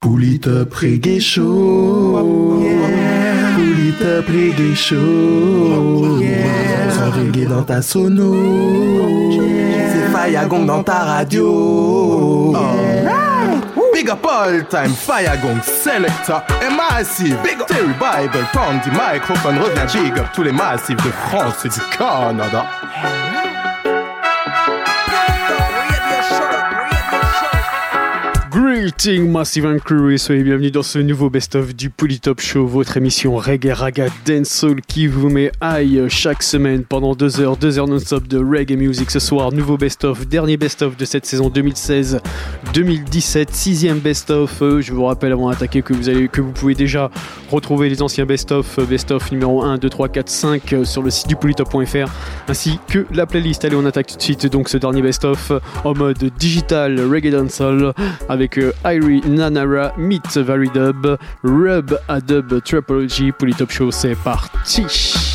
Pull it up reggae show. Yeah. Pull it up reggae dans ta sono. C'est Fayagong dans ta radio. Big up all time, Fayagong Selector et Massive. Big up Terry Bible, prends du microphone, reviens, big up tous les massifs de France et du Canada. Greeting Massive and Crew et soyez bienvenue dans ce nouveau best-of du Polytop Show, votre émission reggae raga dancehall qui vous met high chaque semaine pendant deux heures, deux heures non-stop de reggae music ce soir. Nouveau best-of, dernier best-of de cette saison 2016-2017, sixième best-of. Euh, je vous rappelle avant d'attaquer que vous allez, que vous pouvez déjà retrouver les anciens best-of, euh, best-of numéro 1, 2, 3, 4, 5 sur le site du polytop.fr ainsi que la playlist. Allez, on attaque tout de suite donc ce dernier best-of en mode digital reggae dancehall avec euh, Irie Nanara Meet Dub, Rub Adub Dub Tripology pour c'est parti!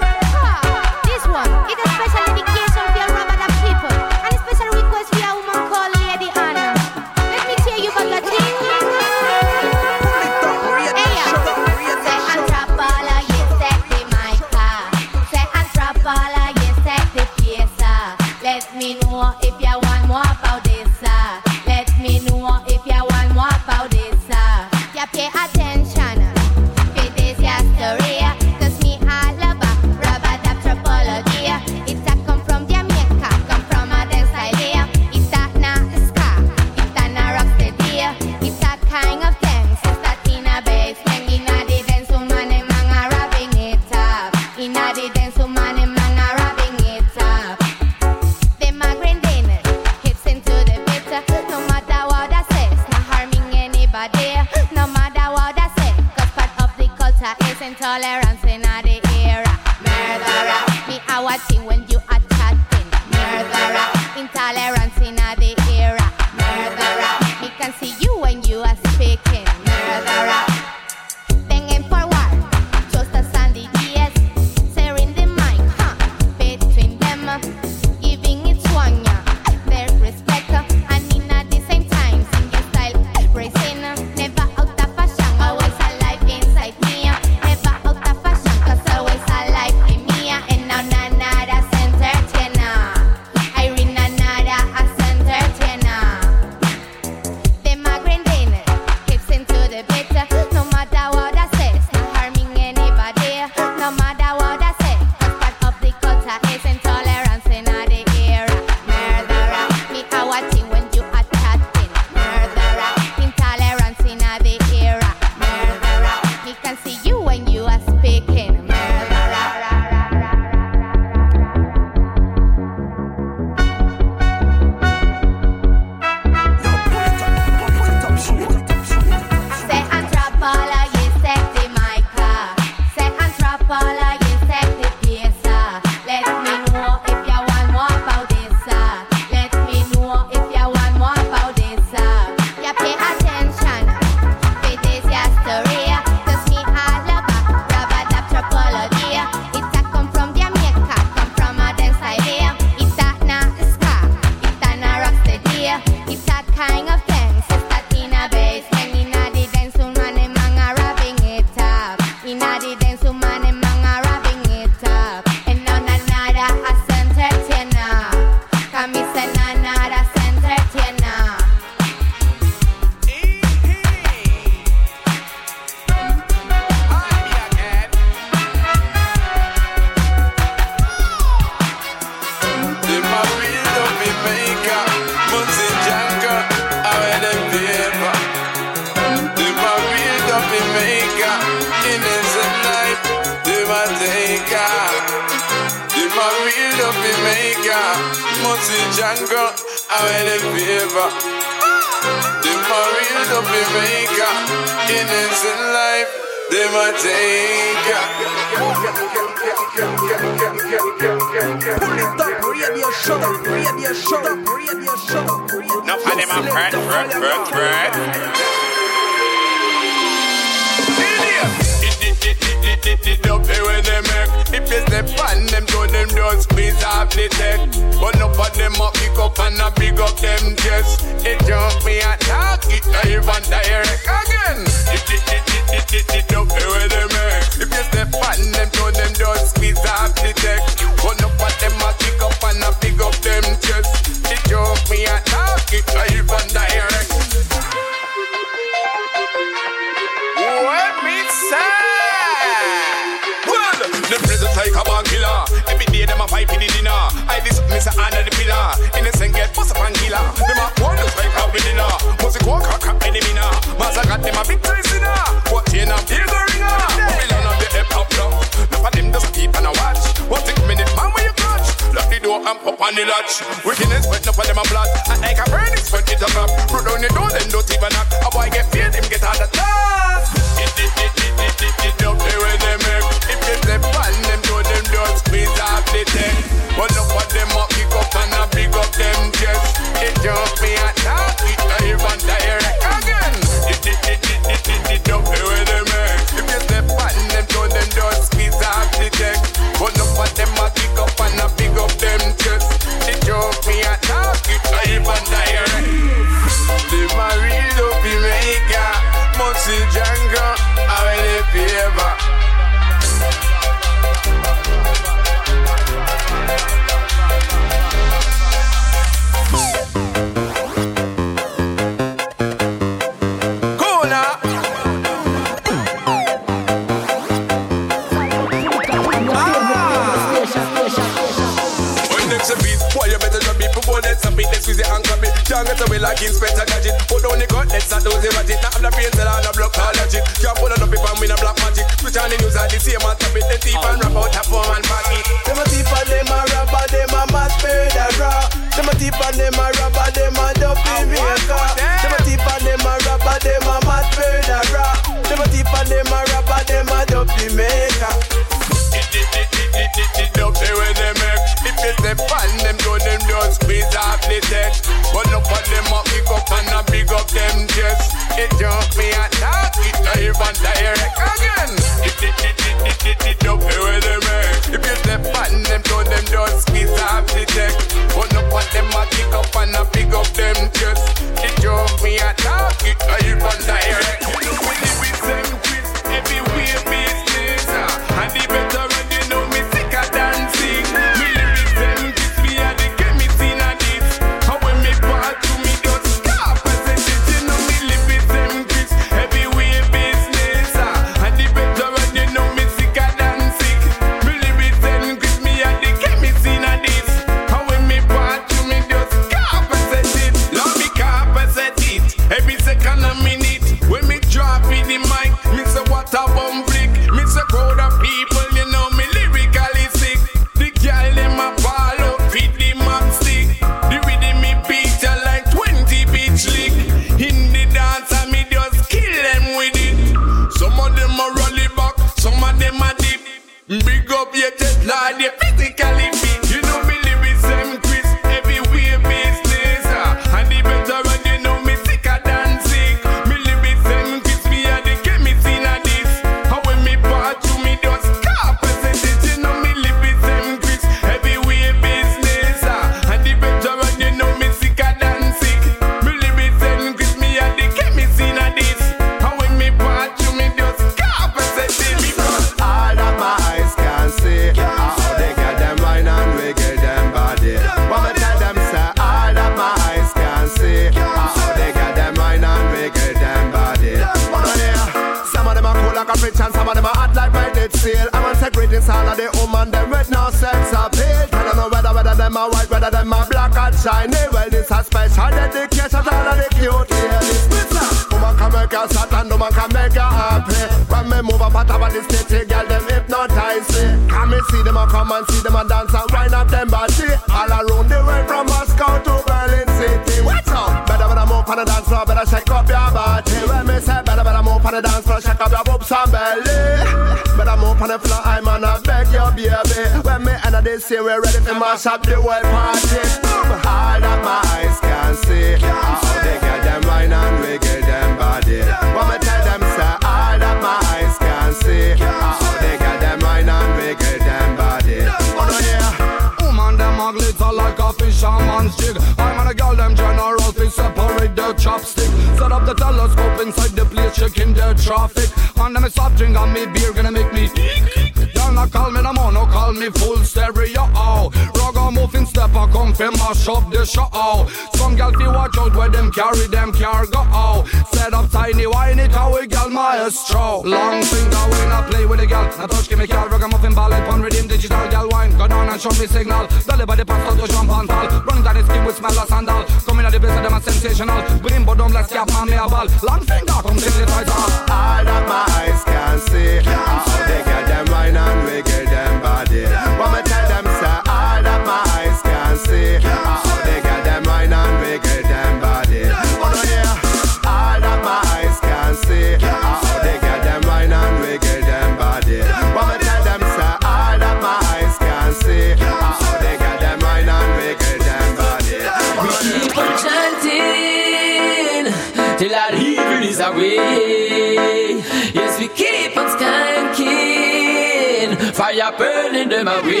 burning them away.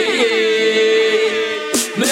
Me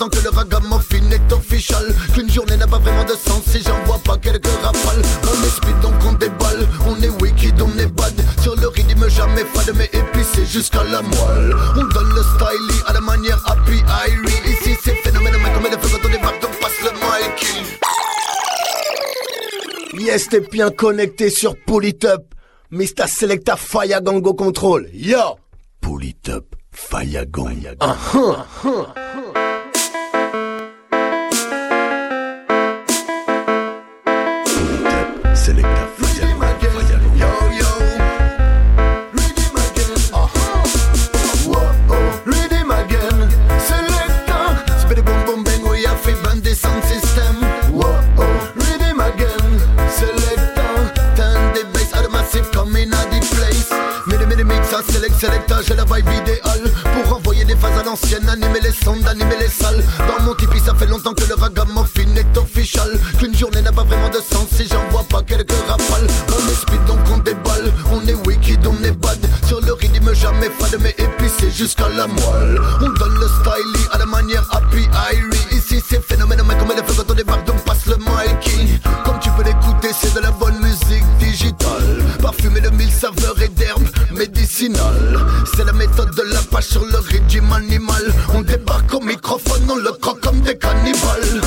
tant que le ragamuffin est official. Qu'une journée n'a pas vraiment de sens si j'en vois pas quelques rafales. On est speed donc on déballe, on est wicked, on est bad. Sur le rythme jamais fade mais épicé jusqu'à la moelle. On donne le style à la manière happy Irie Ici c'est phénomène comme le feu quand on débarque on passe le mic. Yes t'es bien connecté sur Politup Mr Selecta Fire Gango Control Yo! Politup Fire Gang. Fire gang. Uh -huh. j'ai la vibe idéale Pour envoyer des phases à l'ancienne, animer les sondes, animer les salles. Dans mon tipi ça fait longtemps que le ragamuffin est official. Qu'une journée n'a pas vraiment de sens si j'en vois pas quelques rafales. On est speed donc on déballe, on est wicked, on est bad. Sur le rythme jamais fade mais épicé jusqu'à la moelle. On donne le style à la manière happy Irie Ici c'est phénoménal comme elle fait quand on débarque donc passe le Mikey. Comme tu peux l'écouter c'est de la bonne musique digitale. Parfumée de mille saveurs et d'herbes médicinales. On débarque au microphone, on le croque comme des cannibales.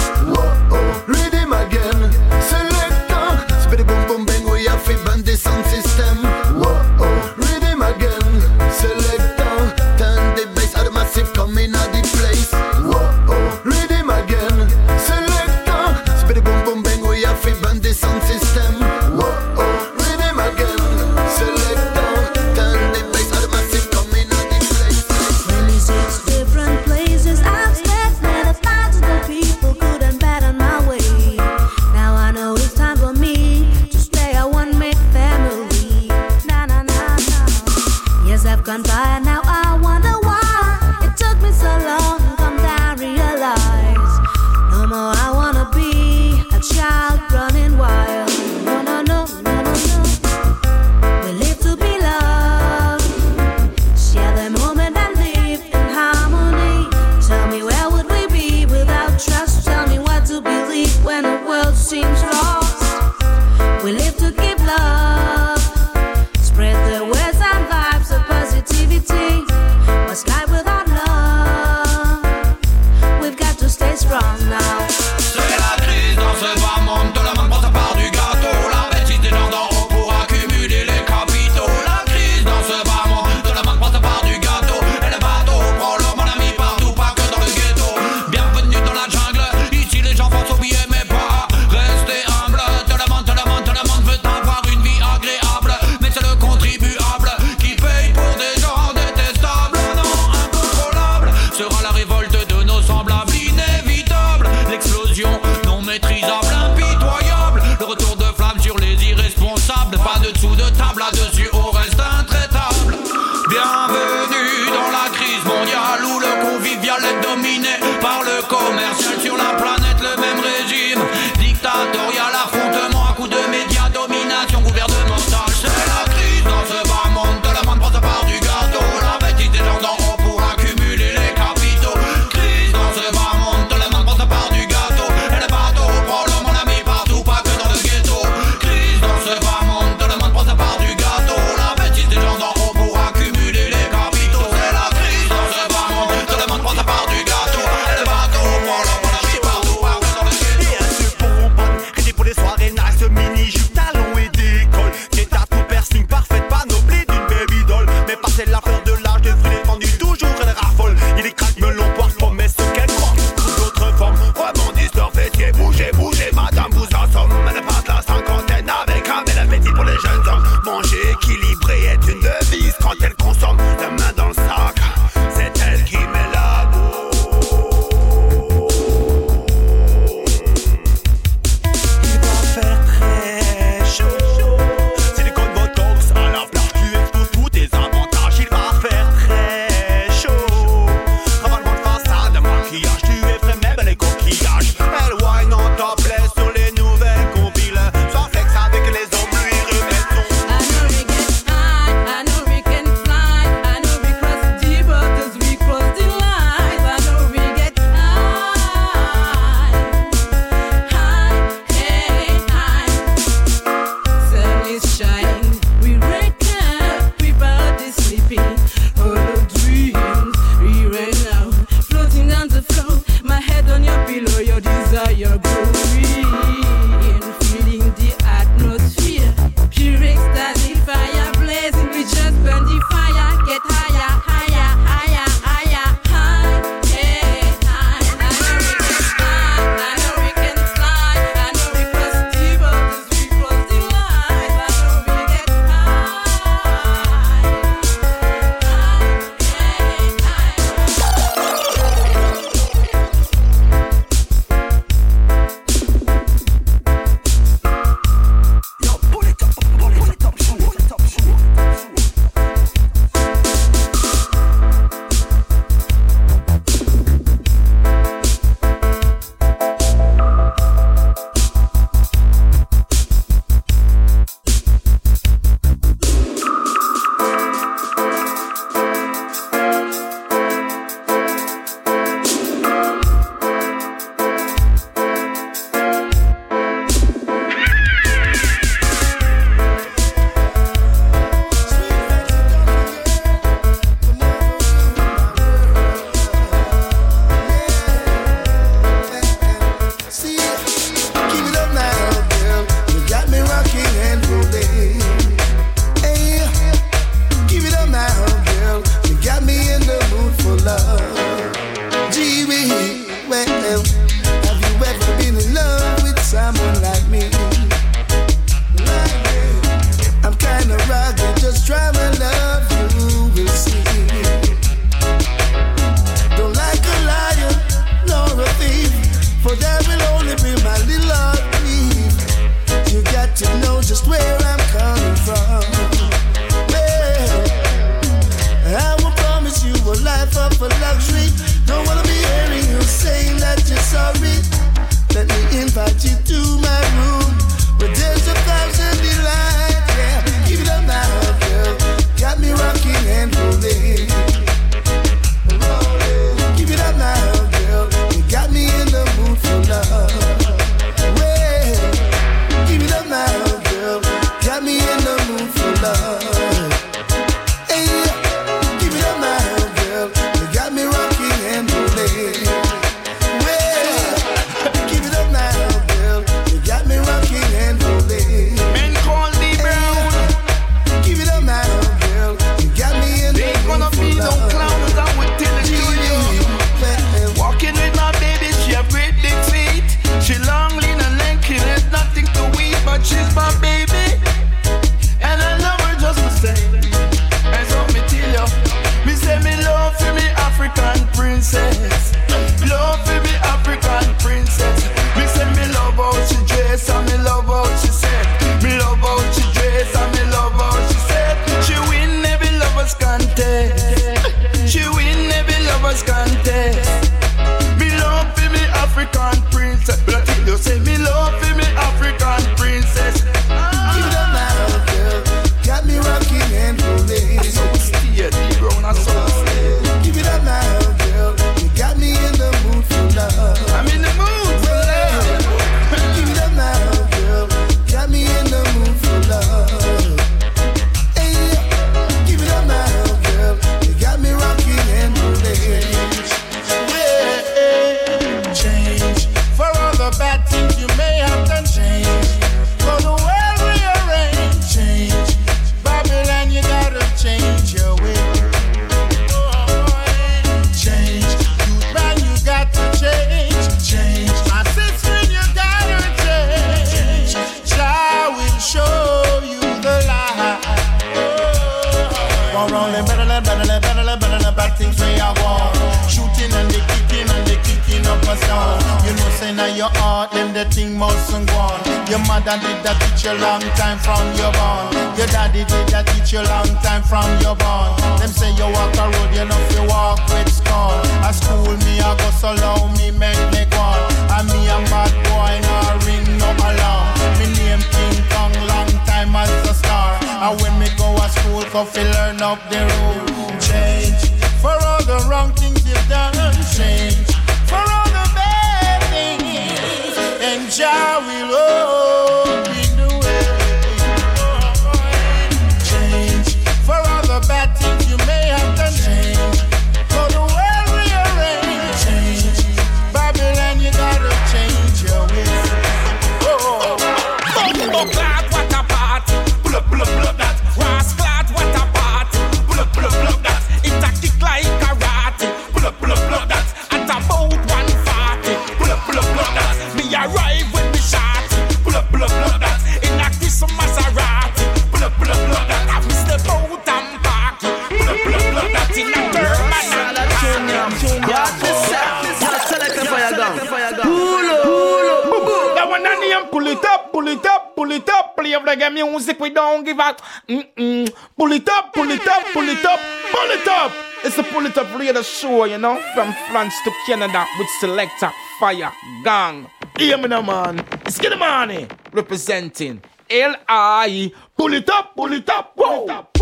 roll, you know, from France to Canada with selector fire gang. Hear me now, man. It's Skinny Money representing L.I. Pull it up, pull it up, pull it up.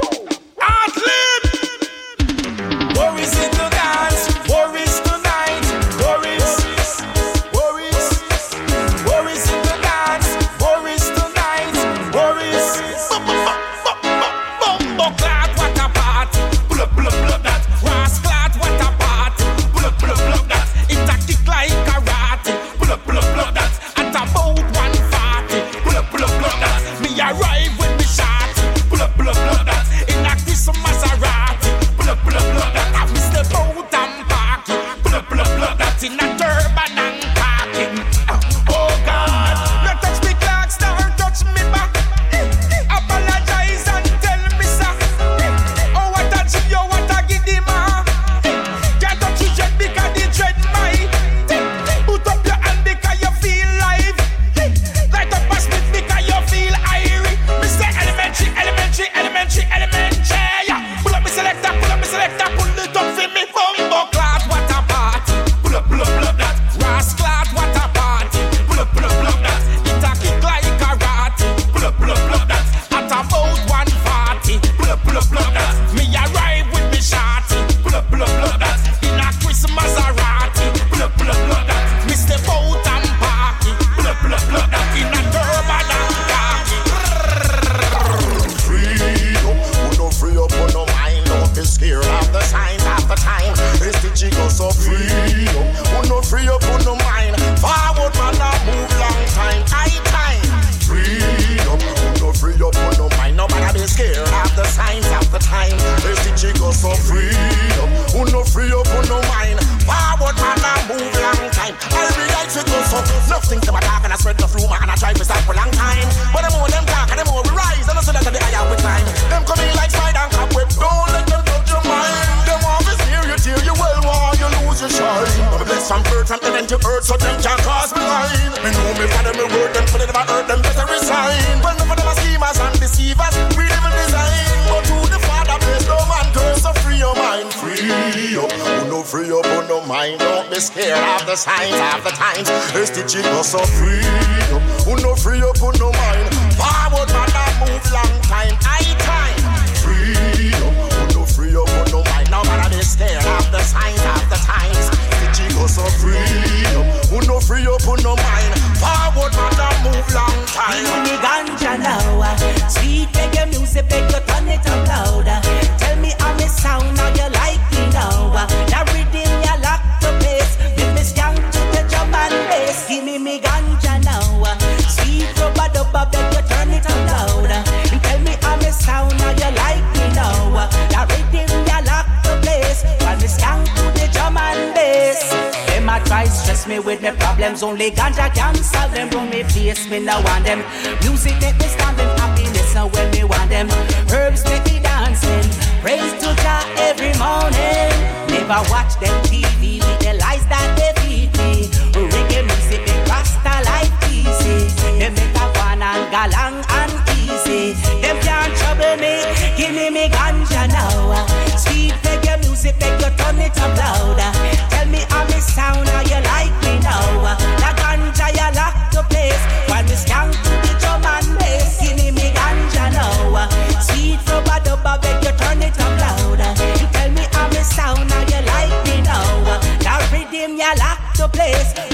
Athlete! Problems. Only ganja can solve them. Run me face, me no want them. Music make me stand them happiness and when me want them. Herbs make me dancing. Praise to Jah every morning. Never watch them TV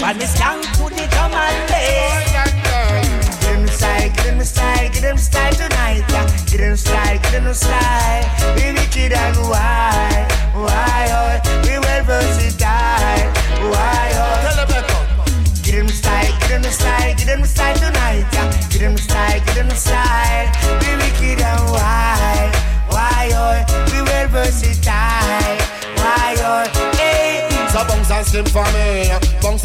While me skank to the drum and bass. Get them style, get them style, get them style tonight. Yeah. Get them style, get them style. We wicked and why, why oh, we well versatile. Oh. Them Get them style, get them style, get them style tonight. Yeah. Get them style, get them style. We wicked and why, why oh, we well versatile. Why oh, hey. So bounce and slip for me,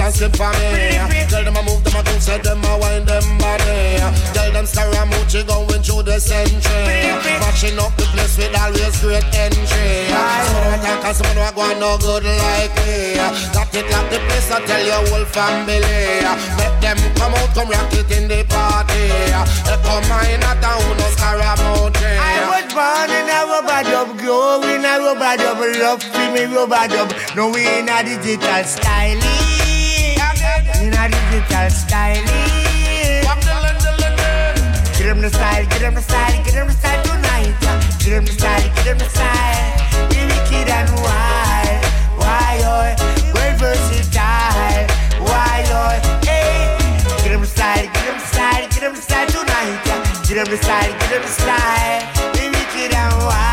and slip for me. Tell them I move them, I do say them, I wind them body. Tell them Scaramucci going through the century. Mashing up the place with always great entry. So don't talk as someone who go no good like me. Got it like the place, I tell your whole family. Make them come out, come rock it in the party. They come in a town, no Scaramucci. I was born in a rubber dub, grow in a rubber dub, love for me rubber dub. No, we in a digital styling. A digital styling. Get them the style, get them the style, get them the style tonight. Get them the style, get them the style. We wicked and wild, why oh, well versatile, why oh, hey. Get them the style, get them the style, get them the style tonight. Get them the style, get them the style. We wicked and wild,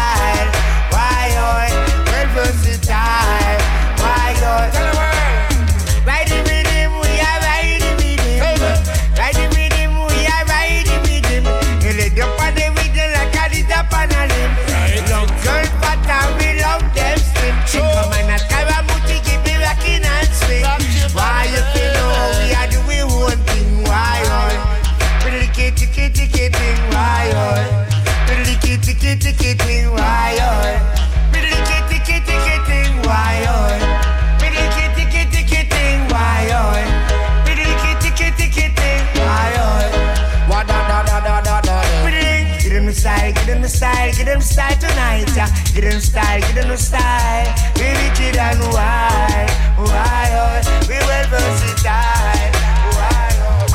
style, get them the style. We wicked and wild, wild. We well versatile. wild.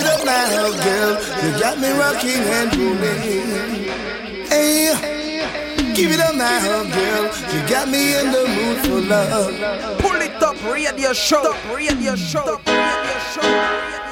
Look my hell, girl, you got me rocking and rolling. Hey, give it up, my hell, girl, you got me in the mood for love. Pull it up, radio show, radio show, radio show.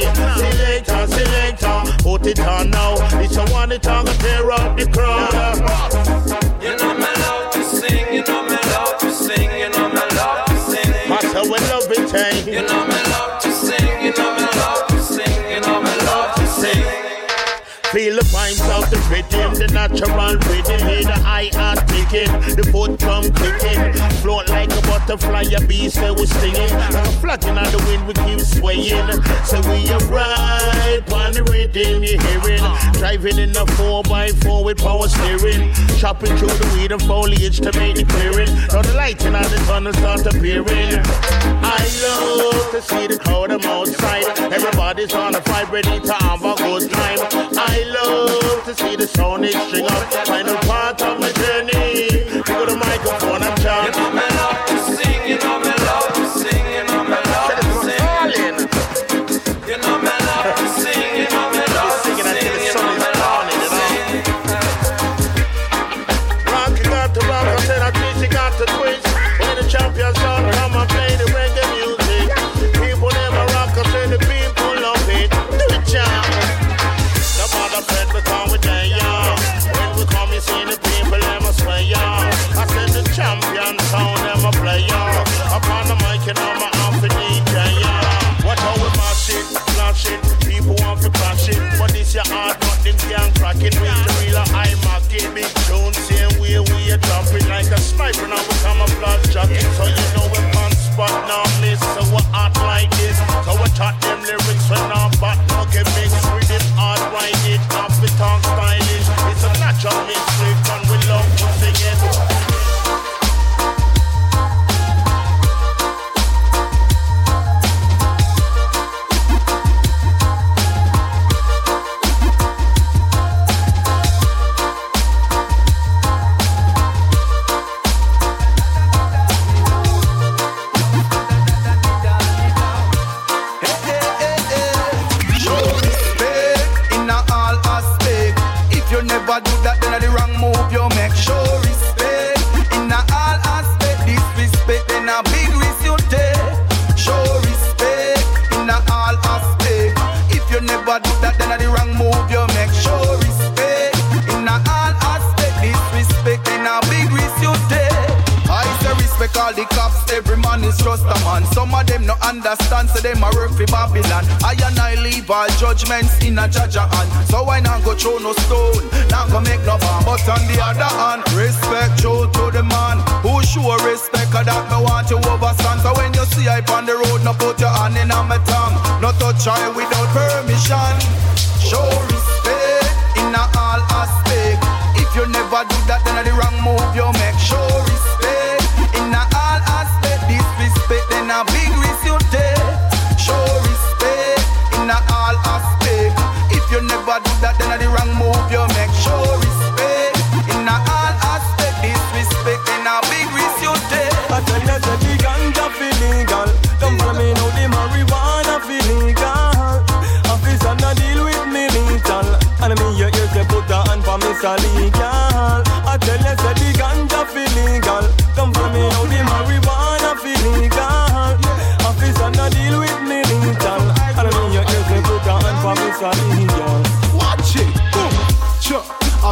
Selector, selector, put it on now. It's a one that's gonna tear up the crowd. You know me love to sing, you know me love to sing, you know me love to sing. Matter we love it, ain't. You know the rhythm, the natural rhythm. Hear the eye and ticking, the foot drum clicking. Float like a butterfly, a beast that was singing. Like a flag in the wind, we keep swaying. So we arrive on the rhythm, you hearing. Driving in a 4x4 with power steering. Chopping through the weed and foliage to make the clearing. Now the light in the tunnel start appearing. I love to see the crowd I'm outside. Everybody's on a fight, ready to have a good time. I love to see the sound they string up. Final part of judgments in a judge and so I not go throw no stone.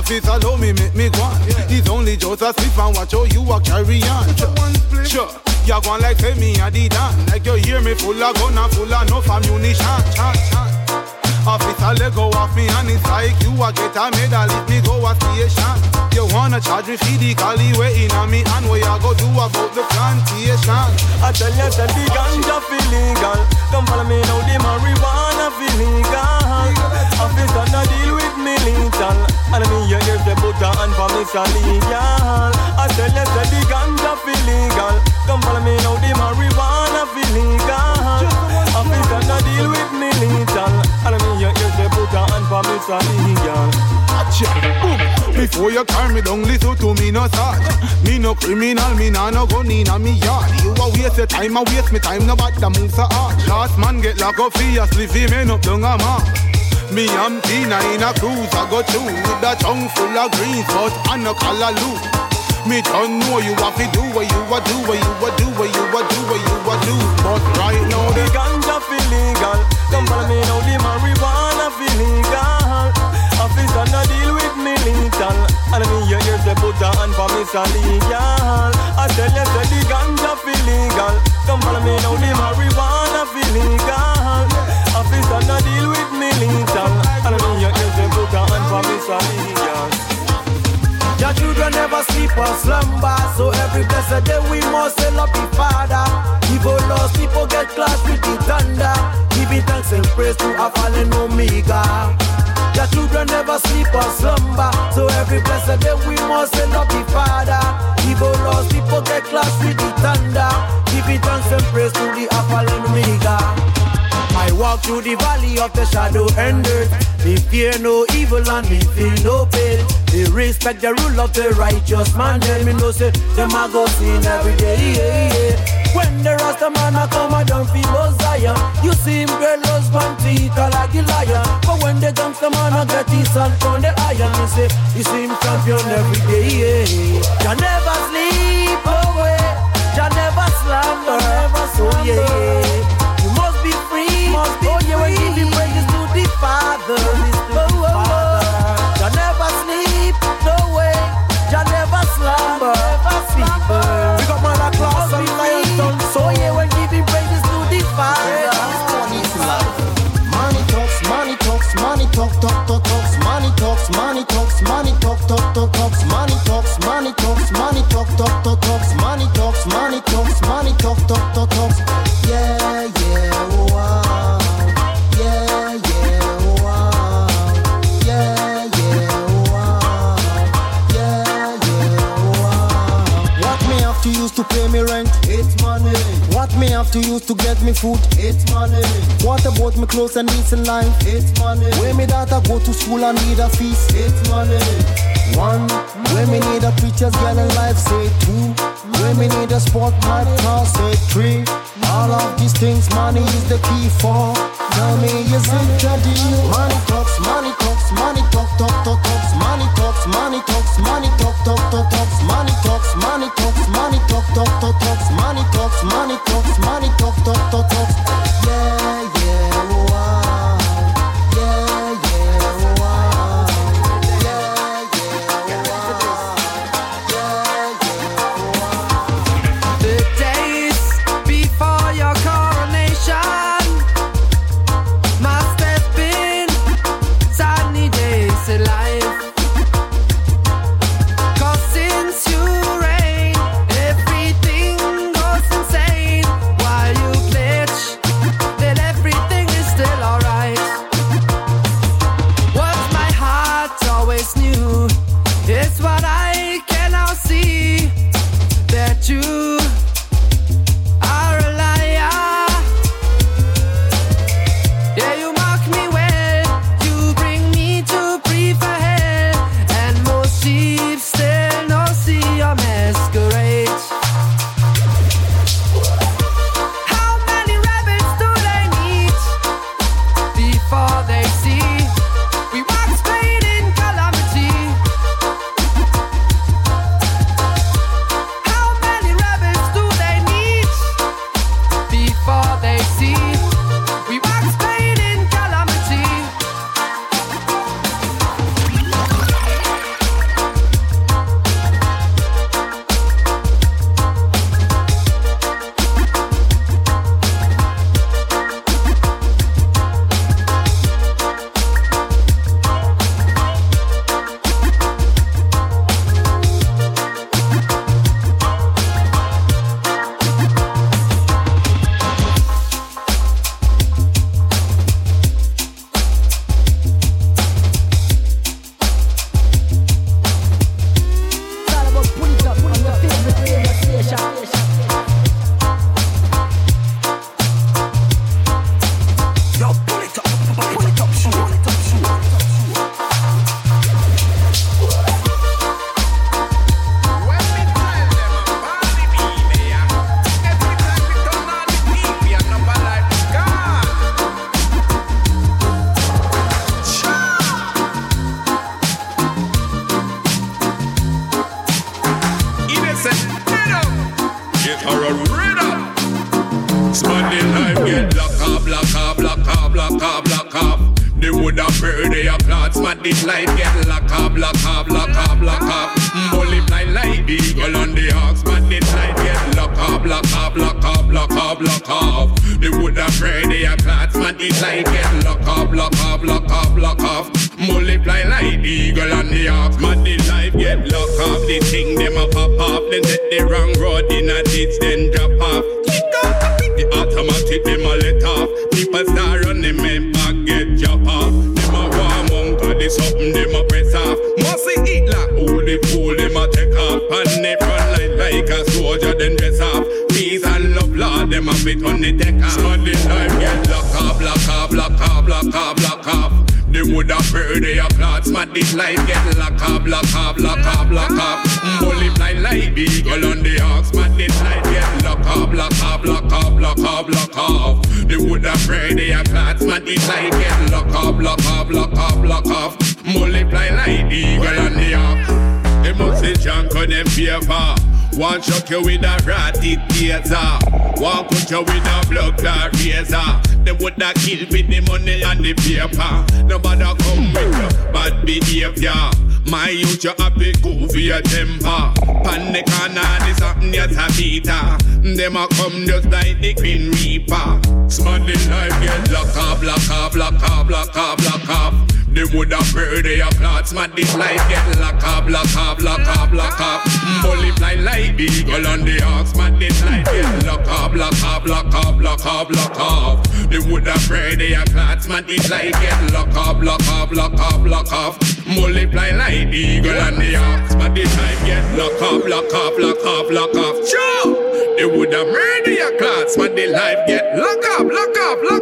office, allow me, make me go on. Yeah. It's only just a sip and watch how you walk carry on. Sure, sure. you go on like say me a the dan. Like you hear me full of gun and full of no ammunition. Officer let go off me and it's like you a get a medal if me go a station. You wanna charge me for the collie waiting on me and what you go do about the plantation? I tell you, tell the ganja feel legal. Come follow me now, the marijuana feel legal. Officer, no deal with me lethal. And me hear you say put a hand for me so legal. I tell you, tell the ganja feel legal. Come follow me now, the marijuana feel legal. Officer, no deal with me lethal. And me hear you say put a hand for me so legal. Acha, boom. Before you carry me down, listen to me no sad. Me no criminal, me nah no gun inna me yard. You a waste your time, I waste me time, no bad the move so hard. Last man get locked up for your sleep, he men up down a mark. Me and Tina in a cruise, I go through with a tongue full of greens, but I no color loop. Me don't know you have to do what you a do, what you a do, what you a do, what you a do. But right now the ganja feel legal. Come follow me now, the marijuana feel legal. Officer, no deal with me lethal. And me hear you say put a hand for me so legal. I tell you say the ganja feel legal. Come follow me now, the marijuana feel legal. Officer, no deal with me lethal. And me hear you say put a hand for me so legal. Your children never sleep or slumber, so every blessed day we must hail up the Father. Evil lost people get clashed with the thunder, giving thanks and praise to our fallen Omega. Your children never sleep or slumber, so every blessed day we must hail up the Father. Evil lost people get clashed with the thunder, giving thanks and praise to the fallen Omega. I walk through the valley of the shadow and dirt. Me fear no evil and me feel no pain. Me respect the rule of the righteous man. Then me know say them a go sin every day. Yeah, yeah. When the Rasta man a come, I don't feel Messiah. You see him girl husband teeth a like the lion. But when the gangster man a get his son from the iron, me say you see him champion every day. Yeah. You never sleep away. You never slumber. So oh, yeah, yeah. Must be oh yeah, we give the praises to the Father. Oh, oh, oh. You never sleep, no way. You never slumber. People. We got Mother Claus and Lion Tongue. So yeah, we giving praises to the Father. Money talks, money talks, money talk, talk, talk, talks, money talks, money talks, money talk, talk, talk, talks, money talks, money talks, money talk, talk, talk, talks, money talks, money talks, money talk, talk, talk, talks. To pay me rent? It's money. What me have to use to get me food? It's money. What about me clothes and needs in life? It's money. Where me daughter go to school and need a fees? It's money. One, where me need a preacher's girl in life, say two. Where me need a sport my car, say three. All of these things, money is the key for. Tell me, is it a deal? Money talks, money talks, money talk, talk, talk, talks, money talks, money talks, money talk, talk, talk, talks, money talks, money talks, money talk, talk, talk, talks, money talks, money talks, money talk, talk, talk, talks. Go for your temper. Panic all this something you a beater. Them a come just like the Green Reaper. Smuddy life get lock off, lock off, lock off, lock off, lock off. They would have heard their plots, but this life get lock off, lock off, lock off, lock off. Multiply like the eagle on the ox, but this life get lock off, lock off, lock off, lock off, lock off. They would have heard their plots, but this life get lock off, lock off, lock off, lock off. Multiply like the eagle on the ox, but this life get lock off, lock off, lock off, lock off. Sure, they would have murder your clots, but the life get lock off, lock off, lock.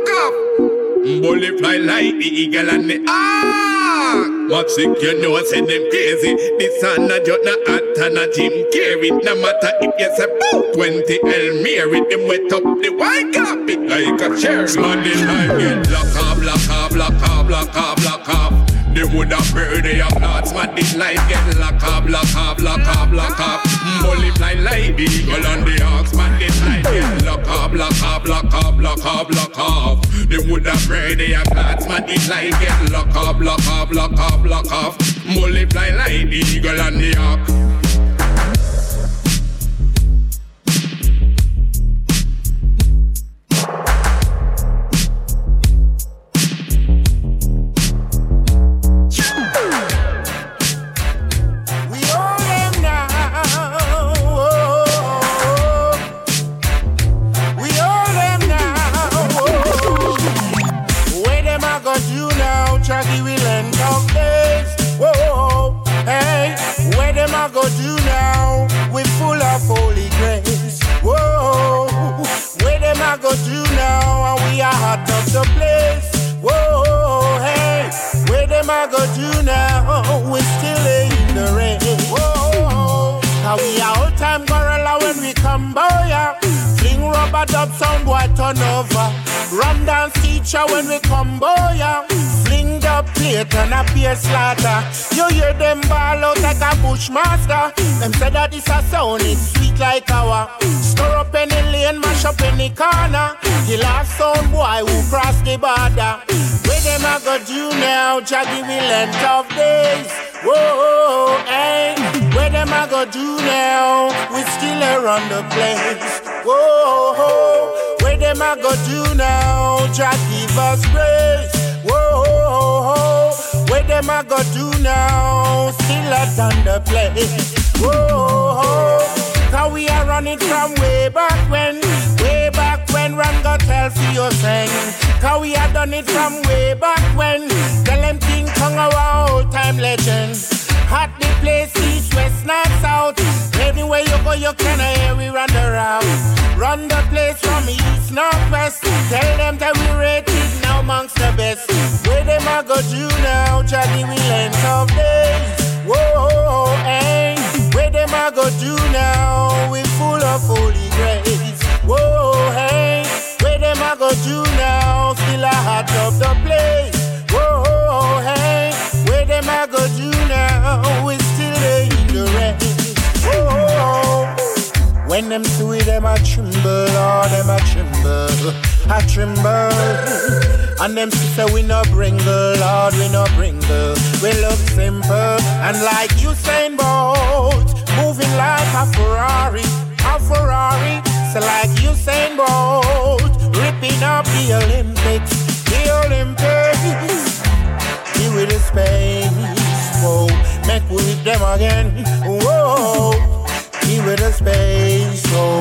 Bully fly like the eagle and the ark. Much sick, you know, say them crazy. This son a jut na hot and a Jim Carrey. No matter if you say bout 20 El Mary, them wet up the white carpet like a cherry. Monday night get lock off, lock off, lock off, lock off, lock They would have heard their plots, but this life get lock off, lock off, lock off, lock off. Multiply like the eagle on the ox, but this life get lock off, lock off, lock off, lock off, lock off. They would have heard their plots, but this life get lock off, lock off, lock off, lock off. Multiply like the eagle on the ox. The place. Whoa, hey. Where them I got you now? We still in the rain. Whoa, how we are all time gorilla when we come by. ya. Fling rubber dub sound boy turn over. Rum dance teacher when we come by. ya. Fling the plate and a beer slaughter. You hear them ball out like a bushmaster. Them say that this a sound is sweet like our. Stir up any lane, mash up any corner. The last sound boy who cross the border. Where them a go do now? Jaggy will end of days. Whoa, hey. Where them a go do now? We still around the place. Whoa, where them a go do now? Jah give us grace. Whoa, where them a go do now? Still a done the place. Whoa, oh. cause we are running from way back when, way back when Run go tell for your thing. Cause we have done it from way back when. Tell them King Kong our old time legend. Hot the place, east, west, north, south. Anywhere you go, you can hear we run the route. Run the place from east, north, west. Tell them that we now amongst the best. Where them a go do now? Jaggy we length of days. Whoa, hey. Where them a go do now? We full of holy grace. Whoa, hey. Where them a go do now? Still a hot of the place. Whoa, hey. Where them a go do now? We still in the rain. When them see them a tremble, Lord, them a tremble, a tremble. And them say we no bringle, Lord, we no bringle. We look simple and like Usain Bolt, moving like a Ferrari, a Ferrari. So like Usain Bolt, ripping up the Olympics, the Olympics. Here with the space, whoa, make with them again, whoa. With the space, whoa,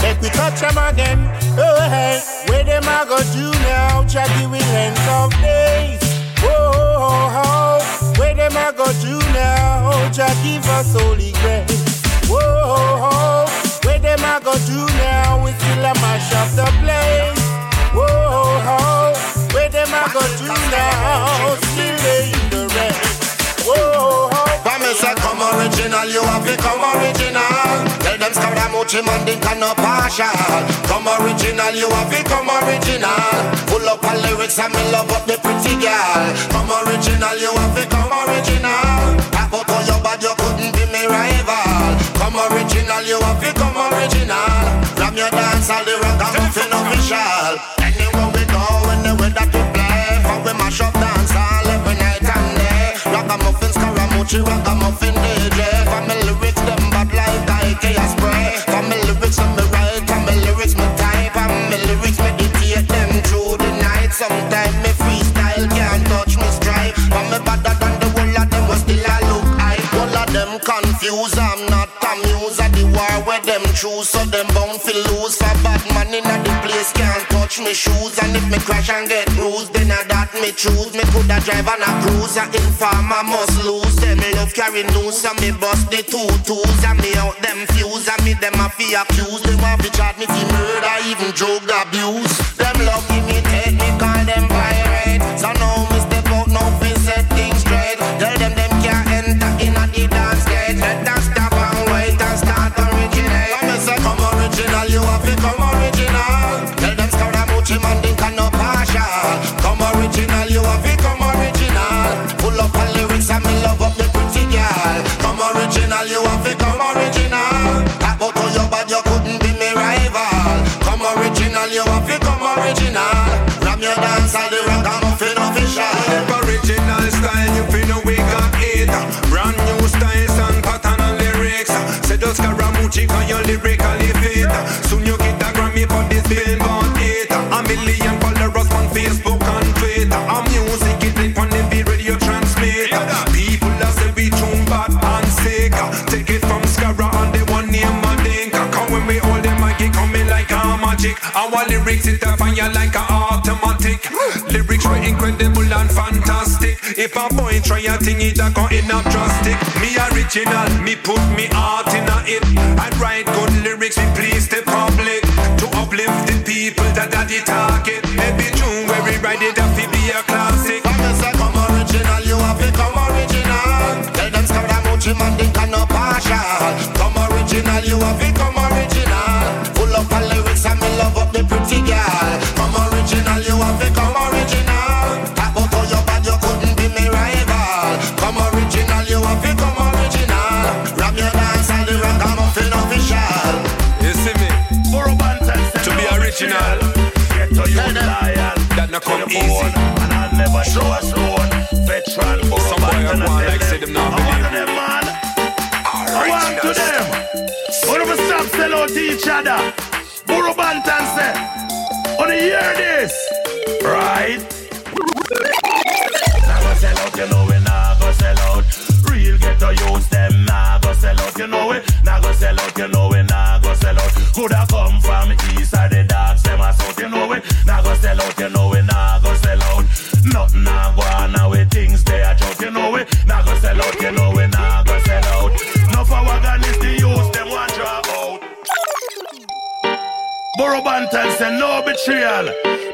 make we touch them again, oh hey. Where them I go do now, Jackie with length of days, whoa. Where them I go do now, Jackie for holy grace, whoa. Oh, where them I go do now, we still a mash up the place, whoa. Where them I go do now, still in the rain. Whoa, Promise I come original, you have to come original. Tell them Scaramucci man, think I no partial. Come original, you have to come original. Full up on lyrics and me love up the pretty girl. Come original, you have to come original. Tap out on your bad, you couldn't be me rival. Come original, you have to come original. From your dance, all the rock, I'm official. Scaramucci, ragamuffin DJ. For me lyrics, them bad like IKEA spray. For me lyrics, me write. For me lyrics, me type. For me lyrics, meditate them through the night. Sometimes me freestyle can't touch me stripe. For me better than the whole of them, was still I look high. All of them confused, I'm not amused at the war where them choose. So them bound fi lose. For bad man in the place can't me shoes. And if me crash and get bruised, then I that me choose. Me coulda drive on a cruiser. Informer must lose. Them love carry news. And me bust the two twos. And me out them fuse. And me them a fi accuse. They want fi charge me fi murder, even drug abuse. Them lyrics it a fire like a automatic. Lyrics were incredible and fantastic. If a boy try a thing, it a go in a drastic. Me original, me put me heart in a it. I write good lyrics, we please the public. To uplift the people that are the target. Every tune where we write it, have to be a classic. Come and say come original, you have to come original. Tell them Scaramucci man, think I no partial. Come original, you have to easy. And I'll never show a stone. Veteran, Some boy I on like say them not believe them, man. I want to them. All of us stop sell out to each other. Buju Banton say. On the hear this. Right? Nah go sell out, you know we nah go sell out. Real get to use them, nah go sell out, you know we Nah go sell out, you know we nah go sell out. Coulda come from east side, the dogs them a south, you know we Nah go sell out, you know we nah Buju Banton say no betrayal.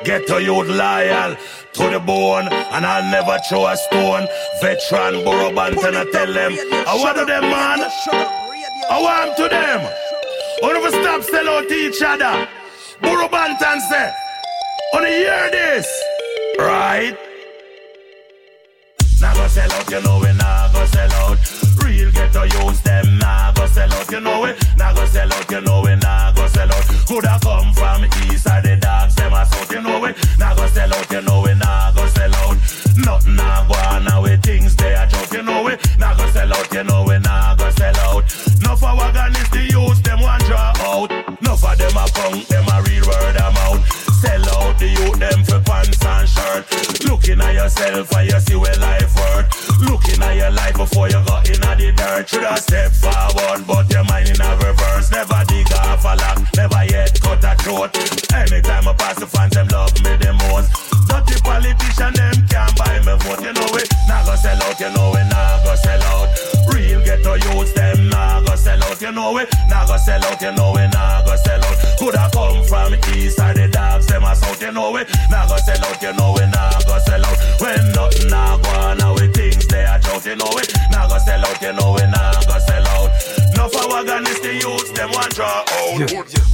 Get to youth loyal to the bone, and I'll never throw a stone. Veteran Buju Banton, I tell them, I want to them, man. I want to them. All of us stop sell out to each other. Buju Banton say, on hear this, right? Nah go sell out, you know we nah go sell out. Real ghetto youths, them nah go sell out. You know it, nah go sell out. You know it, nah go sell out. Coulda come from east or the dogs, them a south. You know it, nah go sell out. You know it, nah go sell out. Nothing nah go on now with things they a joke. You know it, nah go sell out. You know it, nah go sell out. No for wagon is the youths, them one draw out. No for them a punk, them a real word of mouth. Sell out the youth, them for pants and shirt. Looking at yourself and you see where life worth. Looking at your life before you got in the dirt. Should have step forward, but your mind in a reverse. Never dig off a lock, never yet cut a throat. Anytime I pass the fans, them love me the most. Dirty politician, them can't buy me vote. You know it, nah go sell out. You know it, nah go sell out. Real ghetto youths, them nah go sell out. You know it, nah go sell out. You know it, nah go sell out. Coulda come from east or the dogs, them a south. You know it, nah go sell out. You know it, nah go sell out. When nothing nah go on, now with things they a joke. You know it, nah go sell out. You know it, nah go sell out. No for wagon is the youths, them want draw out.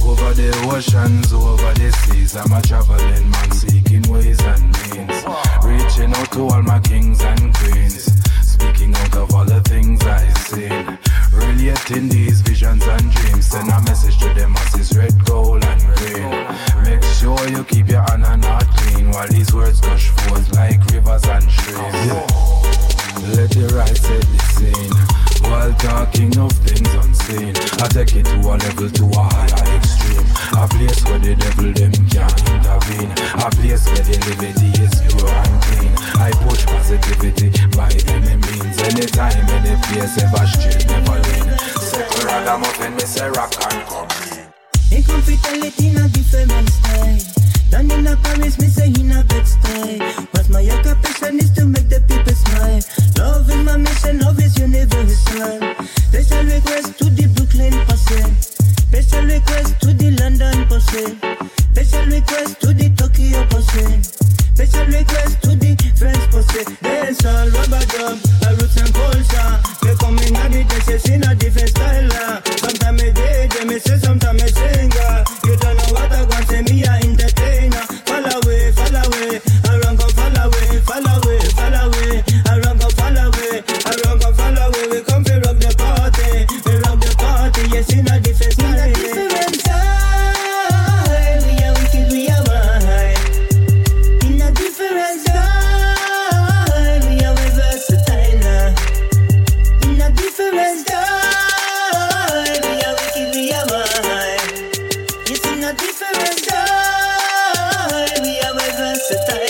Over the oceans, over the seas, I'm a traveling man seeking ways and means. Ah. Reaching out to all my kings and queens. Speaking out of all the things I've seen. Relating these visions and dreams. Send a message to them masses, red, gold, and green. Make sure you keep your honor not clean while these words gush forth like rivers and streams. Let the right set the scene. While talking of things unseen, I take it to a level to a higher extreme. A place where the devil them can't intervene. A place where the liberty is pure and clean. I push positivity by any means. Anytime, any place, ever straight, never lean. Second ragamuffin, me say and come in. Me come fi tell it in a different style. Down in a Paris, me say in a bed style. But my occupation is to make the people smile. Love is my mission, love is universal. Special request to the Brooklyn posse. Special request to the London posse. Special request to the Tokyo posse. Special request to the French posse. Dance all rubber dub, a roots and culture. They come in at the dance, in a different style. Sometimes me DJ, me say, sometimes me singer. Style, we are versatile.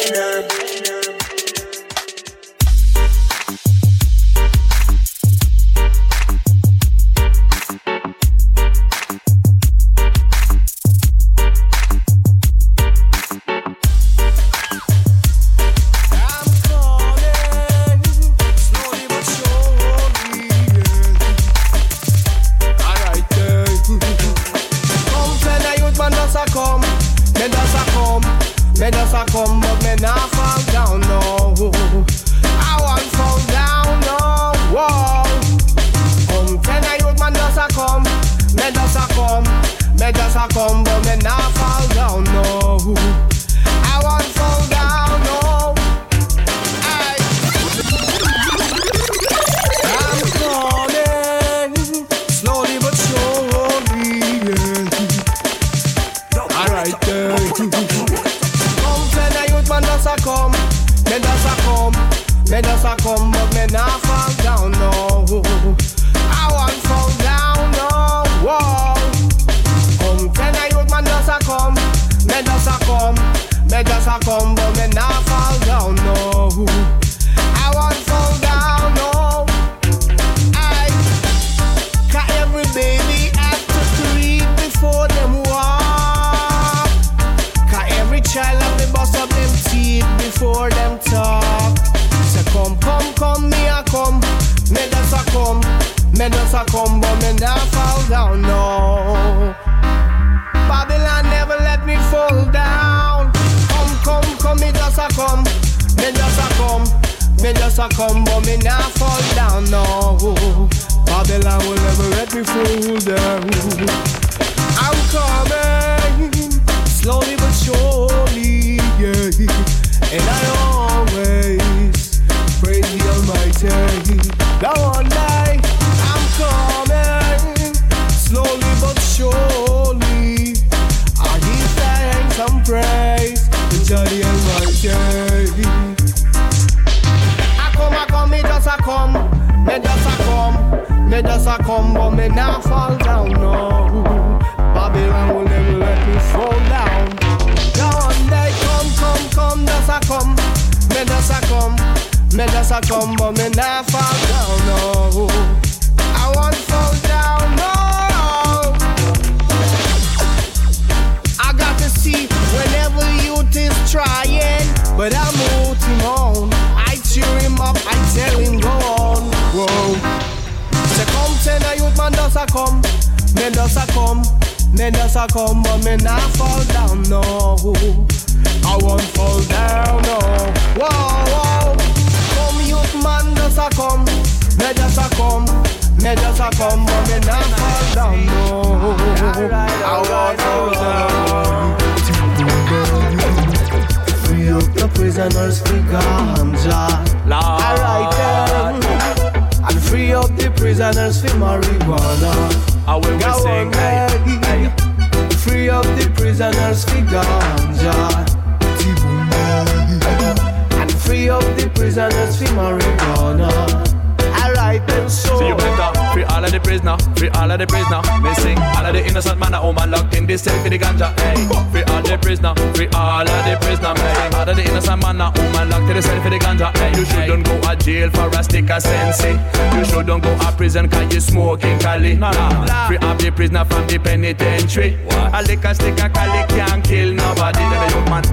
Of the prisoner. Me sing all of the innocent man, oh man locked in the cell for the ganja. Hey, you shouldn't go to jail for a stick of sense. Eh? You shouldn't go to prison 'cause you smoking Cali. Nah, nah. Free up the prisoner from the penitentiary. A lick a stick of Cali can't kill nobody. Then the young man.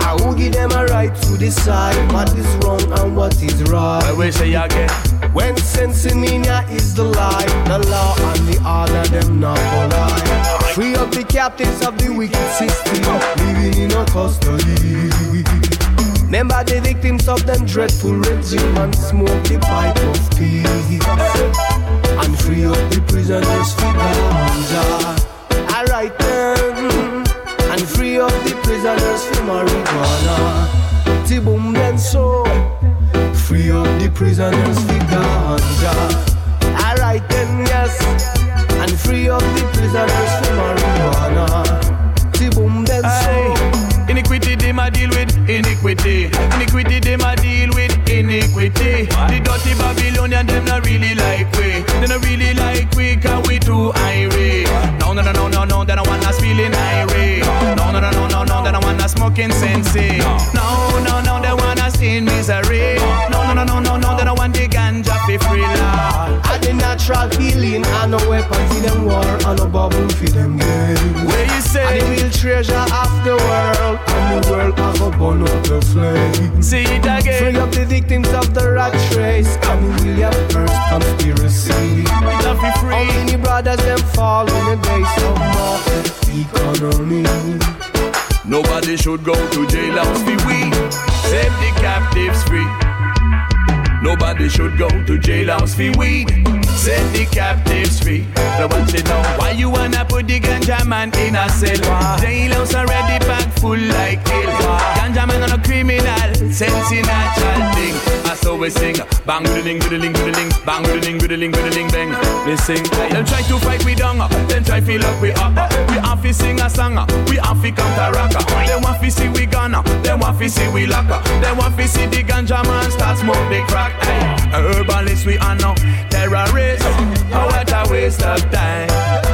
I will give them a right to decide what is wrong and what is right. I will say again. When Sensimania is the lie, the law and the order them not lie. Free up the captives of the wicked system, living in a custody. Remember the victims of them dreadful regime and smoke the pipe of peace. And free up the prisoners for ganja. Alright then. And free up the prisoners for marijuana. Tiboom then so. Free up the prisoners for ganja. Alright then, yes. And free up the prisoners for marijuana. Tiboom then so. Iniquity them a deal with iniquity. Iniquity them a deal with iniquity. The dirty Babylonian them not really like we. They not really like we 'cause we too irate. No no no no no no. They don't want us feeling irate. No no no no no no. They don't want us smoking sensei. No no no. They want us in misery. No no no no no no. They don't want the ganja for free the natural healing and no weapon for them war and no bubble for them game. Where you say? And the real treasure of the world and the world have a burn up the flame. See it again. Free up the victims of the rat race and the William First conspiracy. Love be free. How many brothers them fall in the days of market economy? Nobody should go to jail jailhouse for we. Set the captives free. Nobody should go to jailhouse for weed. Set the captives free. So what you know? Why you wanna put the ganja man in a cell? Jailhouse already packed full like hell. Ganja man on a criminal, sense in natural thing. I saw we sing, bang doodling doodling doodling, bang doodling doodling doodling bang. They sing. Them try to fight we down, then try feel up we up. We have to sing a song, we have to counter rocker. They want to see we gonna, they want to see we locker. They want to see the ganja man start smoke the crack. Hey, herbalists we are no terrorists. Oh, what a waste of time.